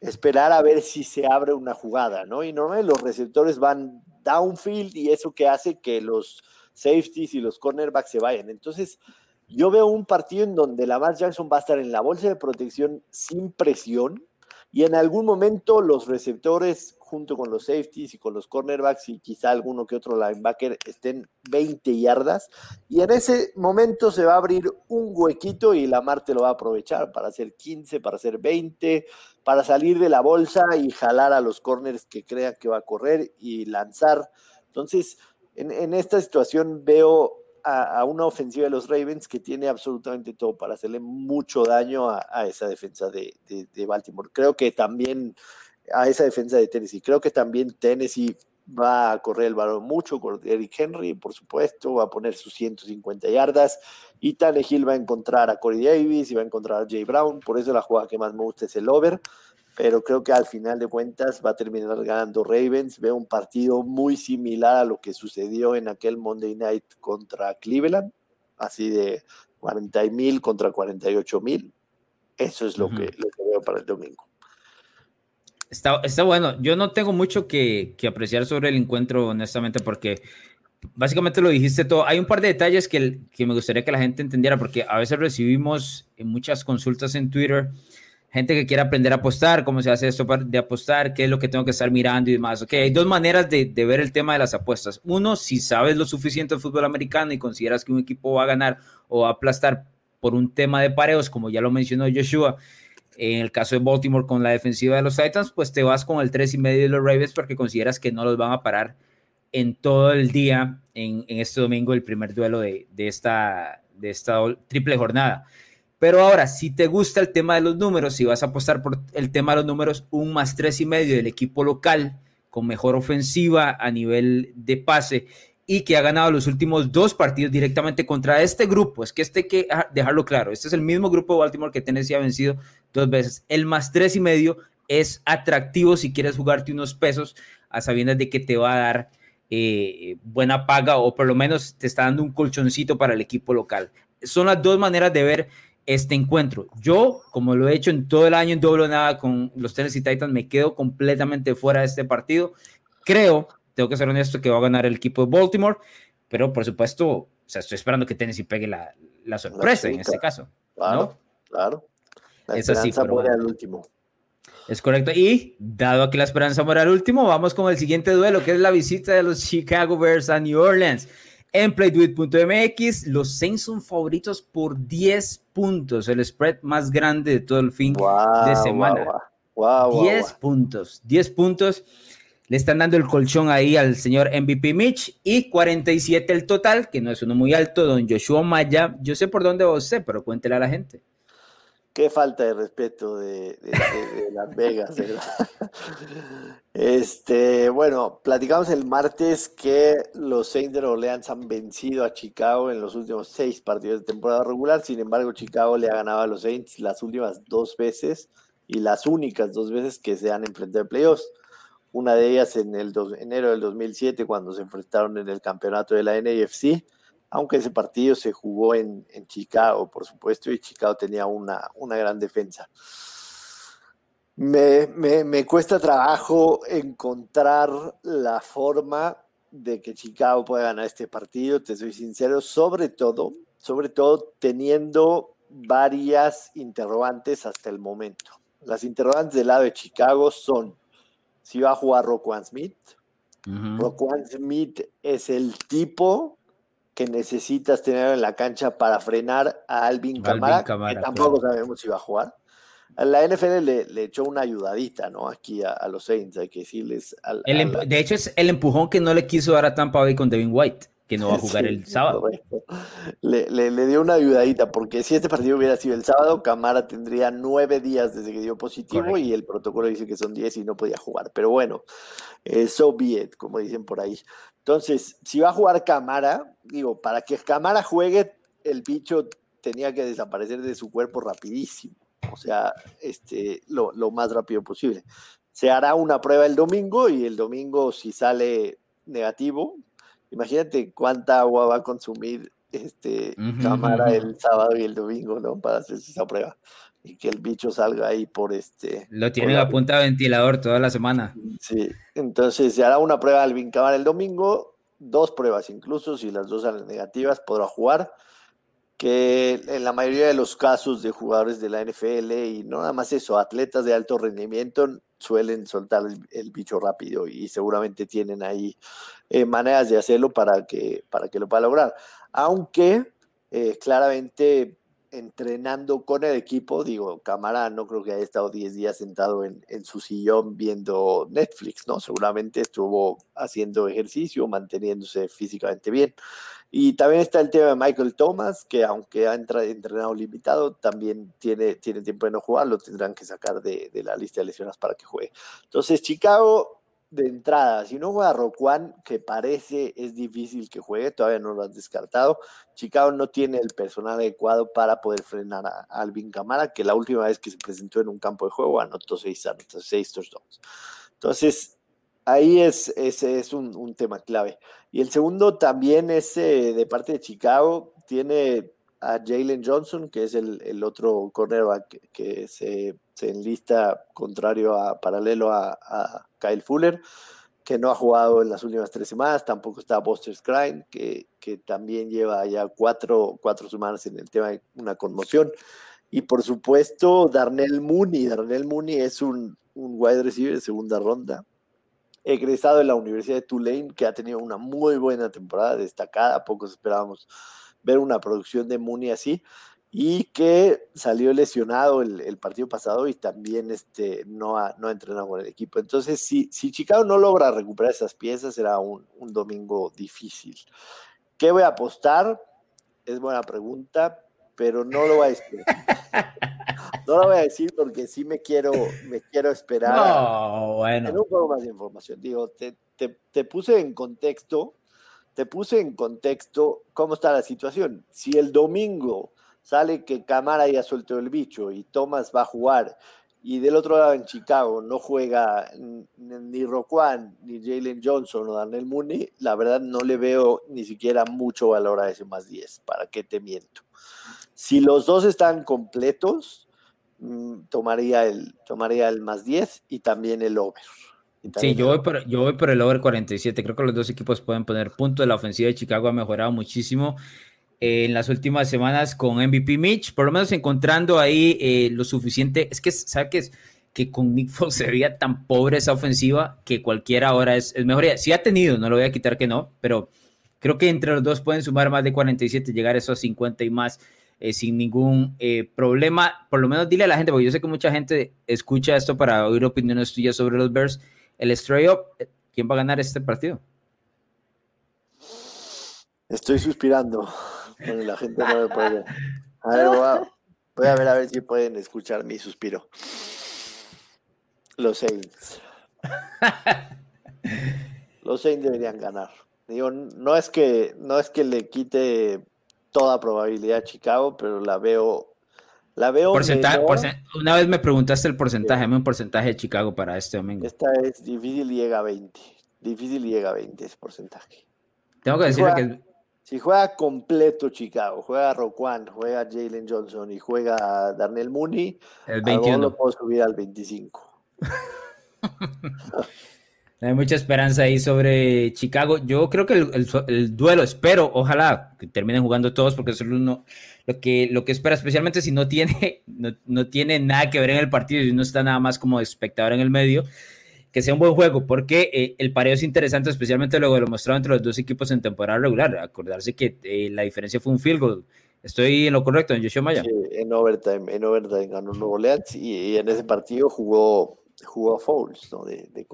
esperar a ver si se abre una jugada, ¿no? Y normalmente los receptores van downfield y eso que hace que los safeties y los cornerbacks se vayan. Entonces, yo veo un partido en donde Lamar Jackson va a estar en la bolsa de protección sin presión y en algún momento los receptores junto con los safeties y con los cornerbacks y quizá alguno que otro linebacker estén 20 yardas y en ese momento se va a abrir un huequito y Lamar te lo va a aprovechar para hacer 15, para hacer 20, para salir de la bolsa y jalar a los corners que crean que va a correr y lanzar. Entonces, en, esta situación veo a, una ofensiva de los Ravens que tiene absolutamente todo para hacerle mucho daño a, esa defensa de, de, Baltimore. Creo que también a esa defensa de Tennessee. Creo que también Tennessee va a correr el balón mucho con Eric Henry, por supuesto, va a poner sus 150 yardas y Tannehill va a encontrar a Corey Davis y va a encontrar a Jay Brown, por eso la jugada que más me gusta es el over, pero creo que al final de cuentas va a terminar ganando Ravens, veo un partido muy similar a lo que sucedió en aquel Monday Night contra Cleveland, así de 40 mil contra 48 mil, eso es lo, que, lo que veo para el domingo. Está, bueno. Yo no tengo mucho que, apreciar sobre el encuentro, honestamente, porque básicamente lo dijiste todo. Hay un par de detalles que, me gustaría que la gente entendiera, porque a veces recibimos muchas consultas en Twitter gente que quiere aprender a apostar, cómo se hace esto de apostar, qué es lo que tengo que estar mirando y demás. Ok, hay dos maneras de, ver el tema de las apuestas. Uno, si sabes lo suficiente de fútbol americano y consideras que un equipo va a ganar o a aplastar por un tema de pareos, como ya lo mencionó Joshua, en el caso de Baltimore con la defensiva de los Titans, pues te vas con el 3 y medio de los Ravens porque consideras que no los van a parar en todo el día en, este domingo, el primer duelo de, esta, de esta triple jornada. Pero ahora, si te gusta el tema de los números, si vas a apostar por el tema de los números, un más tres y medio del equipo local con mejor ofensiva a nivel de pase y que ha ganado los últimos dos partidos directamente contra este grupo. Es que este hay que dejarlo claro. Este es el mismo grupo de Baltimore que Tennessee ha vencido dos veces. El más tres y medio es atractivo si quieres jugarte unos pesos a sabiendas de que te va a dar eh, buena paga o por lo menos te está dando un colchoncito para el equipo local. Son las dos maneras de ver este encuentro. Yo, como lo he hecho en todo el año en doble nada con los Tennessee Titans, me quedo completamente fuera de este partido. Creo tengo que ser honesto que va a ganar el equipo de Baltimore, pero por supuesto, o sea, estoy esperando que Tennessee pegue la, la sorpresa en este caso. Claro, claro. La es así, pero al último. Es correcto. Y dado que la esperanza muere al último, vamos con el siguiente duelo, que es la visita de los Chicago Bears a New Orleans. En playduit.mx, los Saints son favoritos por 10 puntos, el spread más grande de todo el fin de semana. 10 puntos, 10 puntos. Le están dando el colchón ahí al señor MVP Mitch y 47 el total, que no es uno muy alto, don Joshua Maya. Yo sé por dónde vos sé, pero cuéntele a la gente. Qué falta de respeto de, Las Vegas, ¿verdad? Este, bueno, platicamos el martes que los Saints de Orleans han vencido a Chicago en los últimos seis partidos de temporada regular. Sin embargo, Chicago le ha ganado a los Saints las últimas dos veces y las únicas dos veces que se han enfrentado en playoffs. Una de ellas en el enero del 2007 cuando se enfrentaron en el campeonato de la NAFC aunque ese partido se jugó en, Chicago, por supuesto, y Chicago tenía una, una gran defensa. Me, me, cuesta trabajo encontrar la forma de que Chicago pueda ganar este partido, te soy sincero, sobre todo, sobre todo teniendo varias interrogantes hasta el momento. Las interrogantes del lado de Chicago son si va a jugar Roquan Smith. Uh Smith es el tipo que necesitas tener en la cancha para frenar a Alvin Camara, que tampoco sabemos si va a jugar. La NFL le, echó una ayudadita, ¿no? Aquí a, los Saints, hay que decirles. De hecho, es el empujón que no le quiso dar a Tampa Bay con Devin White, que no va a [laughs] jugar el sábado. Le, le, dio una ayudadita, porque si este partido hubiera sido el sábado, Camara tendría nueve días desde que dio positivo y el protocolo dice que son diez y no podía jugar. Pero bueno, so be it, como dicen por ahí. Entonces, si va a jugar Camara, digo, para que Camara juegue, el bicho tenía que desaparecer de su cuerpo rapidísimo, o sea, este, lo, más rápido posible. Se hará una prueba el domingo y el domingo si sale negativo, imagínate cuánta agua va a consumir este Camara el sábado y el domingo, ¿no? Para hacer esa prueba y que el bicho salga ahí por este. Lo tienen a punta de ventilador toda la semana. Sí, entonces se hará una prueba al Vincamar el domingo, dos pruebas incluso, si las dos salen negativas, podrá jugar. Que en la mayoría de los casos de jugadores de la NFL y no nada más eso, atletas de alto rendimiento suelen soltar el, bicho rápido y seguramente tienen ahí eh, maneras de hacerlo para que, para que lo pueda lograr. Aunque eh, claramente entrenando con el equipo, digo, Cámara no creo que haya estado 10 días sentado en, su sillón viendo Netflix, ¿no? Seguramente estuvo haciendo ejercicio, manteniéndose físicamente bien. Y también está el tema de Michael Thomas, que aunque ha entrenado limitado, también tiene, tiene tiempo de no jugar, lo tendrán que sacar de, de la lista de lesiones para que juegue. Entonces, Chicago de entrada, si no juega Roquan, que parece es difícil que juegue, todavía no lo han descartado. Chicago no tiene el personal adecuado para poder frenar a, Alvin Camara, que la última vez que se presentó en un campo de juego anotó seis, anotó seis touchdowns. Entonces, ahí es, ese es un, tema clave. Y el segundo también es eh, de parte de Chicago, tiene a Jalen Johnson, que es el, otro cornerback que, se, enlista contrario a paralelo a, Kyle Fuller, que no ha jugado en las últimas tres semanas. Tampoco está Buster Scrine, que, que también lleva ya cuatro, cuatro semanas en el tema de una conmoción. Y por supuesto, Darnell Mooney. Darnell Mooney es un, un wide receiver de segunda ronda, egresado de la Universidad de Tulane, que ha tenido una muy buena temporada destacada. Pocos esperábamos ver una producción de Mooney así y que salió lesionado el, partido pasado y también este, no, ha, no ha entrenado con el equipo. Entonces, si, si Chicago no logra recuperar esas piezas, será un, un domingo difícil. ¿Qué voy a apostar? Es buena pregunta, pero no lo voy a decir. [laughs] No lo voy a decir porque sí me quiero, me quiero esperar. No, bueno. En un poco más de información. Digo, te, te, te puse en contexto te puse en contexto cómo está la situación. Si el domingo sale que Camara ya suelto el bicho y Thomas va a jugar y del otro lado en Chicago no juega ni Roquan, ni Jalen Johnson o Daniel Mooney, la verdad no le veo ni siquiera mucho valor a ese más 10, ¿para qué te miento? Si los dos están completos, mm, tomaría el, tomaría el más 10 y también el over. Sí, yo voy, por, yo voy por el over 47. Creo que los dos equipos pueden poner punto. La ofensiva de Chicago ha mejorado muchísimo eh, en las últimas semanas con MVP Mitch, por lo menos encontrando ahí eh, lo suficiente. Es que, ¿sabes qué es? que con Nick Foles se veía tan pobre esa ofensiva que cualquiera ahora es, es mejor. Sí ha tenido, no lo voy a quitar que no, pero creo que entre los dos pueden sumar más de 47, llegar a esos 50 y más. Eh, sin ningún eh, problema. Por lo menos dile a la gente, porque yo sé que mucha gente escucha esto para oír opiniones tuyas sobre los Bears. El straight up, ¿quién va a ganar este partido? Estoy suspirando. La gente no me puede. A ver, [laughs] voy a, ver a ver si pueden escuchar mi suspiro. Los Saints. [laughs] Los Saints deberían ganar. Digo, no es que no es que le quite toda probabilidad a Chicago, pero la veo la veo porcentaje, una vez me preguntaste el porcentaje, dame un porcentaje de Chicago para este domingo. Esta es difícil llega a 20. Difícil llega a 20 ese porcentaje. Tengo que decir que si juega completo Chicago, juega Roquan, juega Jalen Johnson y juega Darnell Mooney, el 21 lo puedo subir al 25. [laughs] Hay mucha esperanza ahí sobre Chicago. Yo creo que el, duelo, espero, ojalá que terminen jugando todos, porque eso es uno, lo que, lo que espera, especialmente si no tiene, [laughs] no, tiene nada que ver en el partido, y no está nada más como espectador en el medio, que sea un buen juego, porque eh, el pareo es interesante, especialmente luego de lo mostrado entre los dos equipos en temporada regular. Acordarse que eh, la diferencia fue un field goal. ¿Estoy en lo correcto, en Joshua Maya? En overtime, en overtime ganó Nuevo Orleans y, en ese partido jugó, jugó a Fouls, ¿no? De, de.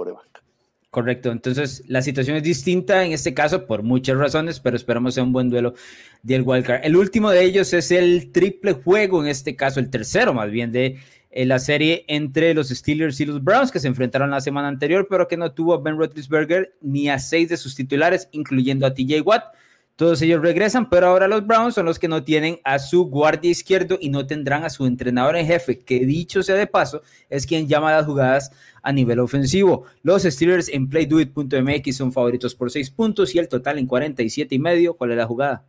Correcto, entonces la situación es distinta en este caso por muchas razones, pero esperamos sea un buen duelo del wildcard. El último de ellos es el triple juego, en este caso el tercero más bien de eh, la serie entre los Steelers y los Browns que se enfrentaron la semana anterior, pero que no tuvo a Ben Roethlisberger ni a seis de sus titulares, incluyendo a TJ Watt. Todos ellos regresan, pero ahora los Browns son los que no tienen a su guardia izquierdo y no tendrán a su entrenador en jefe, que dicho sea de paso, es quien llama las jugadas a nivel ofensivo. Los Steelers en playduit.mx son favoritos por 6 puntos y el total en 47 y medio. ¿Cuál es la jugada?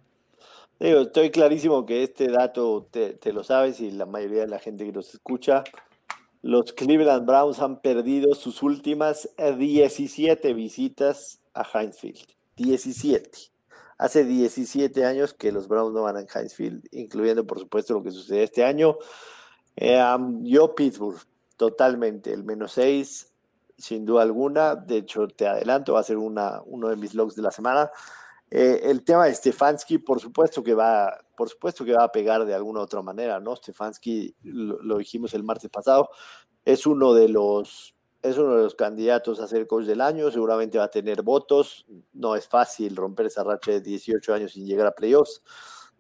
estoy clarísimo que este dato te, te lo sabes y la mayoría de la gente que nos escucha. Los Cleveland Browns han perdido sus últimas 17 visitas a Heinz Field. 17 hace 17 años que los Browns no van a Heinz Field, incluyendo por supuesto lo que sucede este año. Eh, yo Pittsburgh, totalmente, el menos 6, sin duda alguna. De hecho, te adelanto, va a ser una, uno de mis logs de la semana. Eh, el tema de Stefanski, por supuesto que va, por supuesto que va a pegar de alguna otra manera, ¿no? Stefanski, lo dijimos el martes pasado, es uno de los es uno de los candidatos a ser coach del año, seguramente va a tener votos, no es fácil romper esa racha de 18 años sin llegar a playoffs,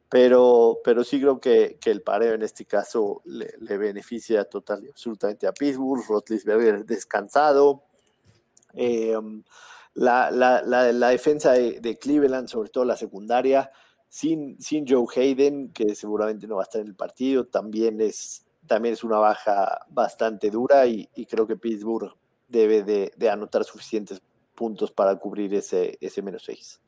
pero, pero sí creo que, que el pareo en este caso le, beneficia total y absolutamente a Pittsburgh, Rotlisberger descansado, em, la, la, la, defensa de, de, Cleveland, sobre todo la secundaria, sin, sin Joe Hayden, que seguramente no va a estar en el partido, también es también es una baja bastante dura y, creo que Pittsburgh debe de, anotar suficientes puntos para cubrir ese, ese menos 6.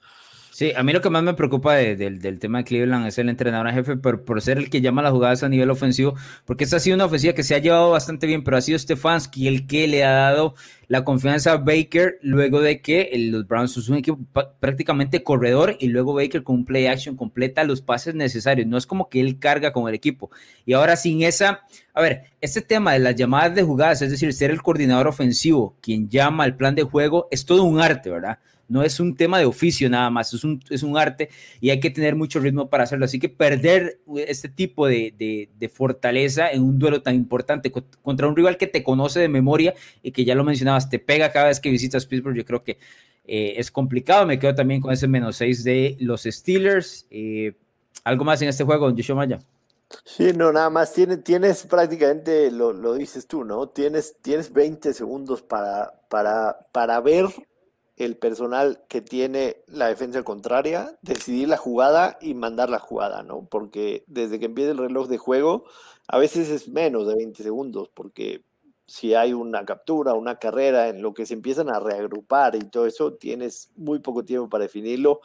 Sí, a mí lo que más me preocupa del tema de Cleveland es el entrenador en jefe, por, por ser el que llama las jugadas a nivel ofensivo, porque esta ha sido una ofensiva que se ha llevado bastante bien, pero ha sido Stefanski el que le ha dado la confianza a Baker luego de que los Browns son un equipo prácticamente corredor y luego Baker con un play action completa los pases necesarios. No es como que él carga con el equipo. Y ahora sin esa, a ver, este tema de las llamadas de jugadas, es decir, ser el coordinador ofensivo quien llama al plan de juego, es todo un arte, ¿verdad? No es un tema de oficio nada más, es un, es un arte y hay que tener mucho ritmo para hacerlo. Así que perder este tipo de, fortaleza en un duelo tan importante contra un rival que te conoce de memoria y que ya lo mencionabas, te pega cada vez que visitas Pittsburgh, yo creo que eh, es complicado. Me quedo también con ese menos 6 de los Steelers. Eh, ¿Algo más en este juego, Joshua Maya? Sí, no, nada más. Tienes, tienes prácticamente, lo, lo, dices tú, ¿no? Tienes, tienes 20 segundos para, para, para ver el personal que tiene la defensa contraria, decidir la jugada y mandar la jugada, ¿no? Porque desde que empieza el reloj de juego, a veces es menos de 20 segundos, porque si hay una captura, una carrera, en lo que se empiezan a reagrupar y todo eso, tienes muy poco tiempo para definirlo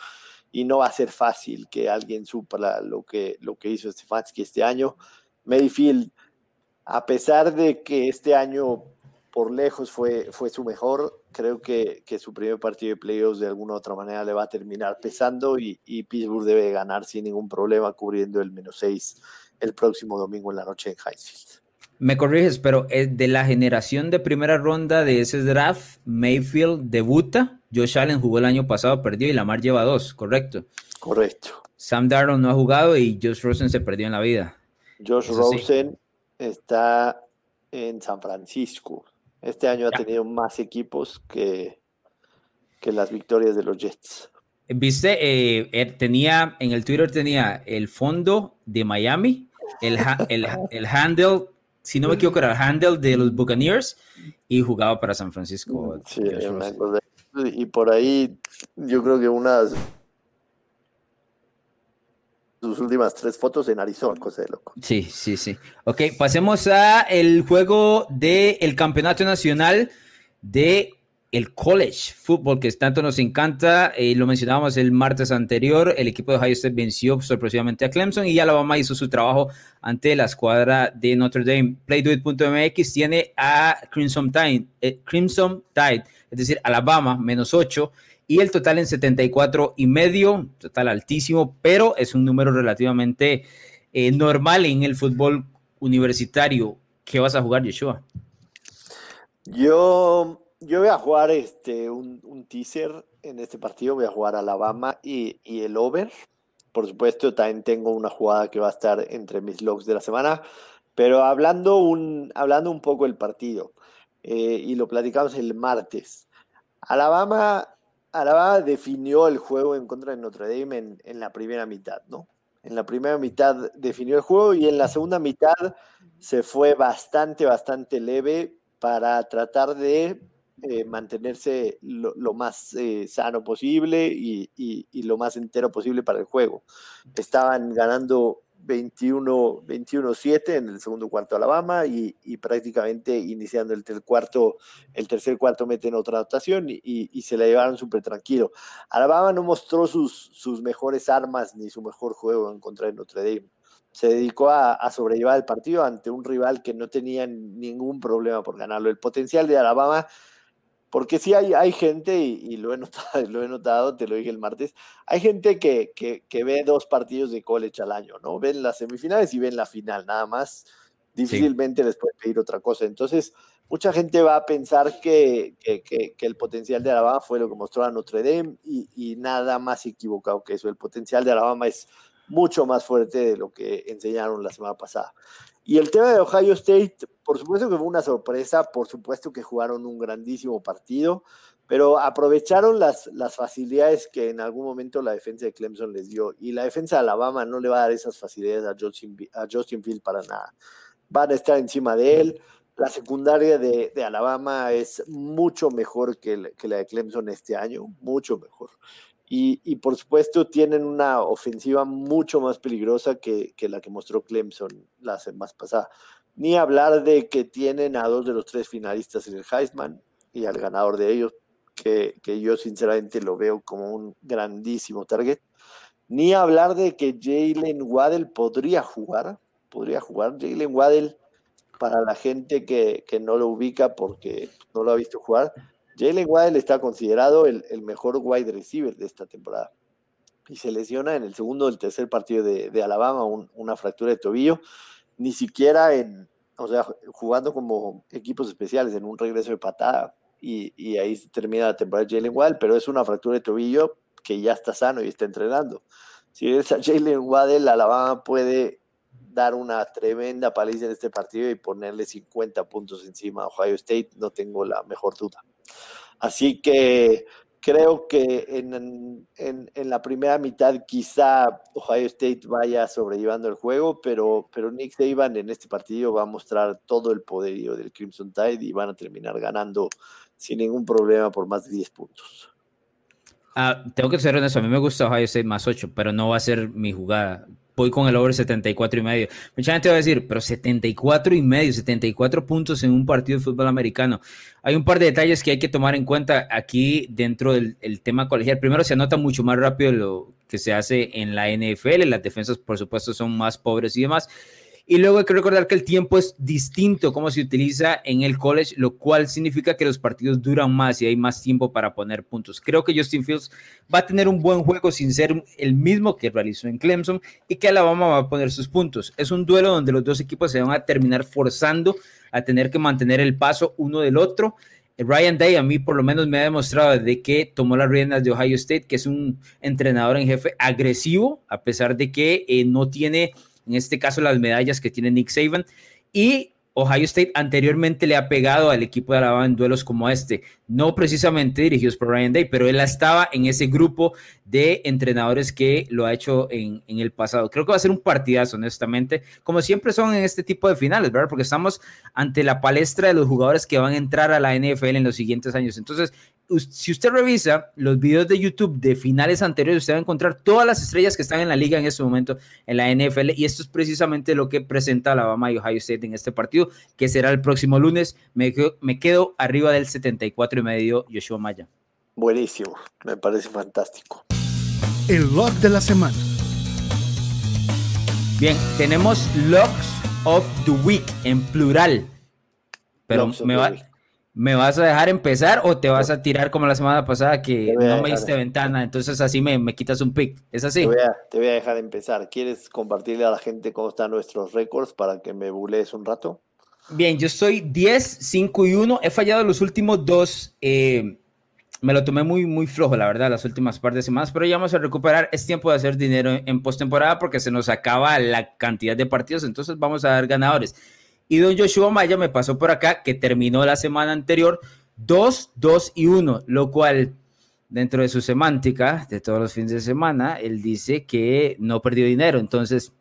y no va a ser fácil que alguien supla lo que, lo que hizo Stefanski este año. Mayfield, a pesar de que este año por lejos fue, fue su mejor. Creo que, que, su primer partido de playoffs de alguna u otra manera le va a terminar pesando y, y Pittsburgh debe ganar sin ningún problema cubriendo el menos 6 el próximo domingo en la noche en Highfield. Me corriges, pero de la generación de primera ronda de ese draft, Mayfield debuta, Josh Allen jugó el año pasado, perdió y Lamar lleva dos, ¿correcto? Correcto. Sam Darnold no ha jugado y Josh Rosen se perdió en la vida. Josh Rosen está en San Francisco. Este año ha tenido más equipos que, que las victorias de los Jets. Viste, eh, tenía en el Twitter tenía el fondo de Miami, el, el, handle, si no me equivoco, era el handle de los Buccaneers y jugaba para San Francisco. Sí, y por ahí yo creo que unas sus últimas tres fotos en Arizona, cosa de loco. Sí, sí, sí. Ok, pasemos a el juego del campeonato nacional de el college football que tanto nos encanta. Eh, lo mencionábamos el martes anterior. El equipo de Ohio State venció sorpresivamente a Clemson y Alabama hizo su trabajo ante la escuadra de Notre Dame. Playdoit.mx tiene a Crimson Tide, eh, Crimson Tide, es decir, Alabama menos 8 y el total en 74 y medio, total altísimo, pero es un número relativamente eh, normal en el fútbol universitario. ¿Qué vas a jugar, Yeshua? Yo yo voy a jugar este, un, teaser en este partido, voy a jugar Alabama y, el over. Por supuesto, también tengo una jugada que va a estar entre mis logs de la semana. Pero hablando un, hablando un poco del partido, eh, y lo platicamos el martes, Alabama, Alabama definió el juego en contra de Notre Dame en, la primera mitad, ¿no? En la primera mitad definió el juego y en la segunda mitad se fue bastante, bastante leve para tratar de eh, mantenerse lo, más eh, sano posible y, lo más entero posible para el juego. Estaban ganando 21-7 en el segundo cuarto Alabama y, prácticamente iniciando el, cuarto, el tercer cuarto meten otra anotación y, se la llevaron súper tranquilo. Alabama no mostró sus, sus mejores armas ni su mejor juego en contra de Notre Dame se dedicó a, a, sobrellevar el partido ante un rival que no tenía ningún problema por ganarlo. El potencial de Alabama porque sí hay, hay gente, y, lo, he notado, [laughs] lo he notado, te lo dije el martes, hay gente que, que, ve dos partidos de college al año, ¿no? Ven las semifinales y ven la final, nada más. Difícilmente les puede pedir otra cosa. Entonces, mucha gente va a pensar que, que, el potencial de Alabama fue lo que mostró a Notre Dame y, y, nada más equivocado que eso. El potencial de Alabama es mucho más fuerte de lo que enseñaron la semana pasada. Y el tema de Ohio State, por supuesto que fue una sorpresa, por supuesto que jugaron un grandísimo partido, pero aprovecharon las, facilidades que en algún momento la defensa de Clemson les dio. Y la defensa de Alabama no le va a dar esas facilidades a Justin, a Justin Field para nada. Van a estar encima de él. La secundaria de, Alabama es mucho mejor que la de Clemson este año, mucho mejor. Y, por supuesto tienen una ofensiva mucho más peligrosa que, la que mostró Clemson la semana pasada. Ni hablar de que tienen a dos de los tres finalistas en el Heisman y al ganador de ellos, que, yo sinceramente lo veo como un grandísimo target. Ni hablar de que Jalen Waddell podría jugar, podría jugar. Jalen Waddell, para la gente que, que no lo ubica porque no lo ha visto jugar, Jalen Waddell está considerado el, mejor wide receiver de esta temporada. Y se lesiona en el segundo o el tercer partido de, Alabama, una fractura de tobillo. Ni siquiera en, o sea, jugando como equipos especiales en un regreso de patada. Y, ahí se termina la temporada de Jalen Waddell, pero es una fractura de tobillo que ya está sano y está entrenando. Si es a Jalen Waddell, Alabama puede dar una tremenda paliza en este partido y ponerle 50 puntos encima a Ohio State, no tengo la mejor duda. Así que creo que en, la primera mitad quizá Ohio State vaya sobrellevando el juego, pero, pero Nick Saban en este partido va a mostrar todo el poderío del Crimson Tide y van a terminar ganando sin ningún problema por más de 10 puntos. Ah, tengo que ser honesto, a mí me gusta Ohio State más 8, pero no va a ser mi jugada voy con el over 74 y medio. Mucha gente va a decir, pero 74 y medio, 74 puntos en un partido de fútbol americano. Hay un par de detalles que hay que tomar en cuenta aquí dentro del tema colegial. Primero, se anota mucho más rápido lo que se hace en la NFL. Las defensas, por supuesto, son más pobres y demás. Y luego hay que recordar que el tiempo es distinto como se utiliza en el college, lo cual significa que los partidos duran más y hay más tiempo para poner puntos. Creo que Justin Fields va a tener un buen juego sin ser el mismo que realizó en Clemson y que Alabama va a poner sus puntos. Es un duelo donde los dos equipos se van a terminar forzando a tener que mantener el paso uno del otro. Ryan Day a mí por lo menos me ha demostrado de que tomó las riendas de Ohio State, que es un entrenador en jefe agresivo, a pesar de que eh, no tiene en este caso las medallas que tiene Nick Saban. Y Ohio State anteriormente le ha pegado al equipo de Alabama en duelos como este, no precisamente dirigidos por Ryan Day, pero él estaba en ese grupo de entrenadores que lo ha hecho en, el pasado. Creo que va a ser un partidazo, honestamente, como siempre son en este tipo de finales, ¿verdad? Porque estamos ante la palestra de los jugadores que van a entrar a la NFL en los siguientes años. Entonces, si usted revisa los videos de YouTube de finales anteriores, usted va a encontrar todas las estrellas que están en la liga en este momento en la NFL y esto es precisamente lo que presenta Alabama y Ohio State en este partido, que será el próximo lunes. Me quedo, me quedo arriba del 74 y medio Yoshua Maya. Buenísimo, me parece fantástico. El log de la semana. Bien, tenemos logs of the week en plural. Pero me va, ¿Me vas a dejar empezar o te vas a tirar como la semana pasada que no me diste ventana? Entonces así me, me, quitas un pick. ¿Es así? Te voy, a, te voy, a, dejar empezar. ¿Quieres compartirle a la gente cómo están nuestros récords para que me bulees un rato? Bien, yo estoy 10, 5 y 1. He fallado los últimos dos. Eh, me lo tomé muy, muy flojo, la verdad, las últimas par de semanas, pero ya vamos a recuperar. Es tiempo de hacer dinero en postemporada porque se nos acaba la cantidad de partidos, entonces vamos a dar ganadores. Y don Joshua Maya me pasó por acá que terminó la semana anterior 2, 2 y 1, lo cual dentro de su semántica de todos los fines de semana, él dice que no perdió dinero. Entonces,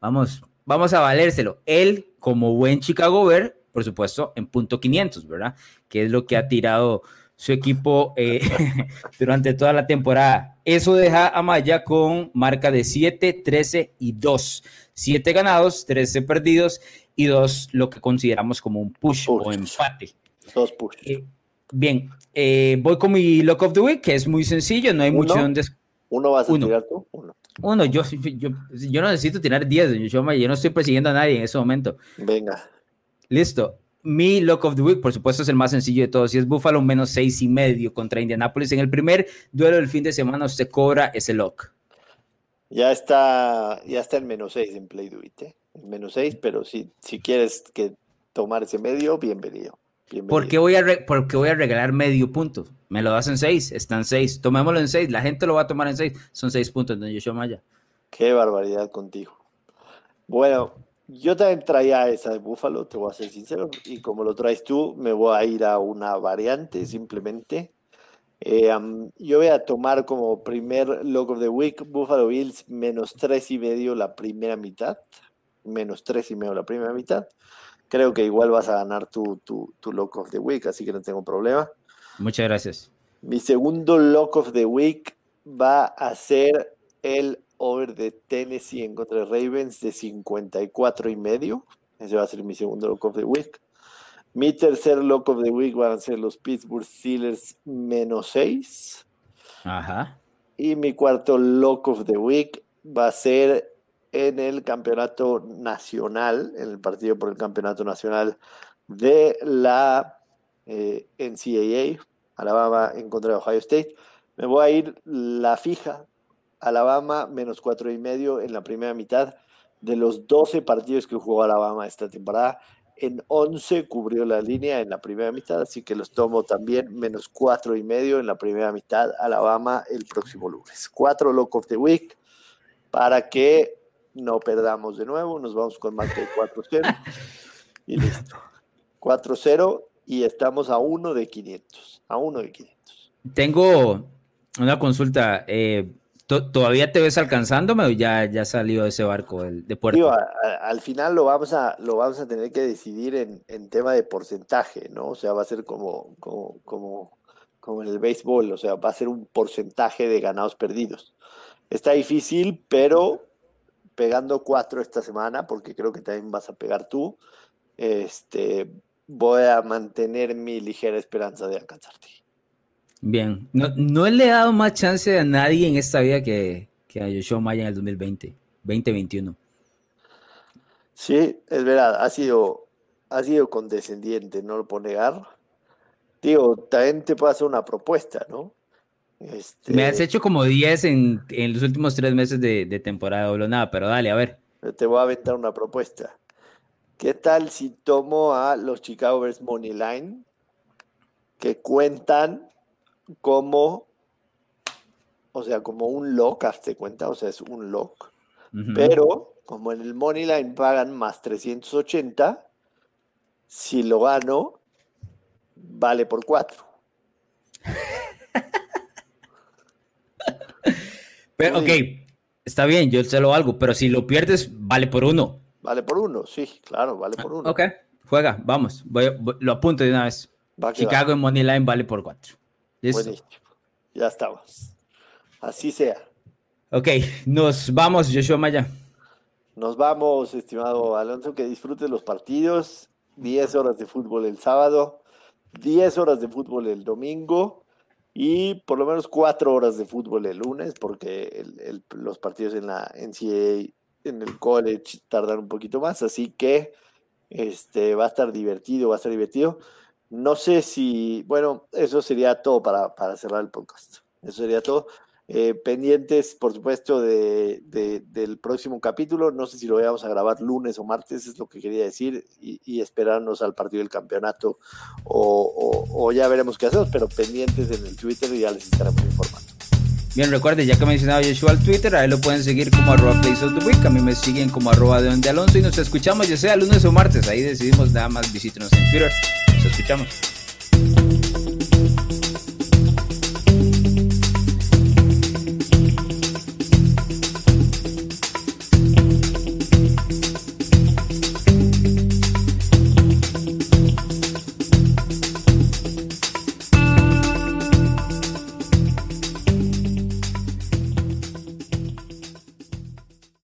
vamos, vamos a valérselo. Él, como buen Chicago Bear, por supuesto, en punto 500, ¿verdad? Que es lo que ha tirado su equipo eh, [laughs] durante toda la temporada. Eso deja a Maya con marca de 7, 13 y 2. 7 ganados, 13 perdidos y dos lo que consideramos como un push, o empate. Dos push. Eh, bien, eh, voy con mi Lock of the Week, que es muy sencillo, no hay mucho donde... ¿Uno vas a tirar tú? Uno. Uno, yo, yo, yo no necesito tirar 10, yo, yo no estoy persiguiendo a nadie en ese momento. Venga. Listo. Mi Lock of the Week, por supuesto, es el más sencillo de todos. Y es Buffalo menos seis y medio contra Indianapolis. En el primer duelo del fin de semana usted cobra ese lock. Ya está, ya está en menos seis en Play Do It, ¿eh? Menos 6, pero si, si quieres que tomar ese medio, bienvenido. bienvenido. ¿Por, qué voy a porque voy a regalar medio punto? Me lo das en 6, están 6, tomémoslo en 6, la gente lo va a tomar en 6, son 6 puntos, yo Yoshua Maya. Qué barbaridad contigo. Bueno, yo también traía esa de Búfalo, te voy a ser sincero, y como lo traes tú, me voy a ir a una variante simplemente. Eh, um, yo voy a tomar como primer lock of the week Buffalo Bills menos tres y medio la primera mitad menos tres y medio la primera mitad. Creo que igual vas a ganar tu, tu, tu Lock of the Week, así que no tengo problema. Muchas gracias. Mi segundo Lock of the Week va a ser el over de Tennessee en contra de Ravens de 54 y medio. Ese va a ser mi segundo Lock of the Week. Mi tercer Lock of the Week van a ser los Pittsburgh Steelers menos 6. Ajá. Y mi cuarto Lock of the Week va a ser en el campeonato nacional, en el partido por el campeonato nacional de la eh, NCAA, Alabama en contra de Ohio State. Me voy a ir la fija, Alabama menos cuatro y medio en la primera mitad de los 12 partidos que jugó Alabama esta temporada. En 11 cubrió la línea en la primera mitad, así que los tomo también menos cuatro y medio en la primera mitad, Alabama el próximo lunes. Cuatro Lock of the Week para que no perdamos de nuevo, nos vamos con más de 4-0 [laughs] y listo. 4-0 y estamos a uno de 500, a uno de 500. Tengo una consulta. Eh, ¿Todavía te ves alcanzándome o ya, ya salió ese barco de puerto? al final lo vamos a, lo vamos a tener que decidir en, en, tema de porcentaje, ¿no? O sea, va a ser como, como, como, como en el béisbol, o sea, va a ser un porcentaje de ganados perdidos. Está difícil, pero pegando cuatro esta semana, porque creo que también vas a pegar tú, este, voy a mantener mi ligera esperanza de alcanzarte. Bien, no, no le he dado más chance a nadie en esta vida que, que a Yoshua Maya en el 2020, 2021. Sí, es verdad, ha sido, ha sido condescendiente, no lo puedo negar. Digo, también te puedo hacer una propuesta, ¿no? Este... Me has hecho como 10 en, en, los últimos tres meses de, de temporada o nada, pero dale, a ver. Te voy a aventar una propuesta. ¿Qué tal si tomo a los Chicago Bears Money Line que cuentan como, o sea, como un lock, hazte cuenta, o sea, es un lock, pero como en el Money Line pagan más 380, si lo gano, vale por 4. [laughs] pero, ok, está bien, yo se lo hago, pero si lo pierdes, vale por uno. Vale por uno, sí, claro, vale por uno. Ok, juega, vamos, lo apunto de una vez. Chicago en Money Line vale por 4. Buenísimo, ya estamos. Así sea. Ok, nos vamos, Joshua Maya. Nos vamos, estimado Alonso, que disfrutes los partidos. 10 horas de fútbol el sábado, 10 horas de fútbol el domingo y por lo menos 4 horas de fútbol el lunes, porque los partidos en la NCAA, en el college, tardan un poquito más. Así que este, va a estar divertido, va a estar divertido. No sé si, bueno, eso sería todo para, para cerrar el podcast. Eso sería todo. Eh, pendientes, por supuesto, de, del próximo capítulo. No sé si lo vamos a grabar lunes o martes, es lo que quería decir, y, esperarnos al partido del campeonato, o, ya veremos qué hacemos, pero pendientes en el Twitter y ya les estaremos informando. Bien, recuerden, ya que he mencionado Yeshua al Twitter, ahí lo pueden seguir como arroba place of the week, a mí me siguen como arroba de Alonso y nos escuchamos ya sea lunes o martes, ahí decidimos nada más visítenos en Twitter, nos escuchamos.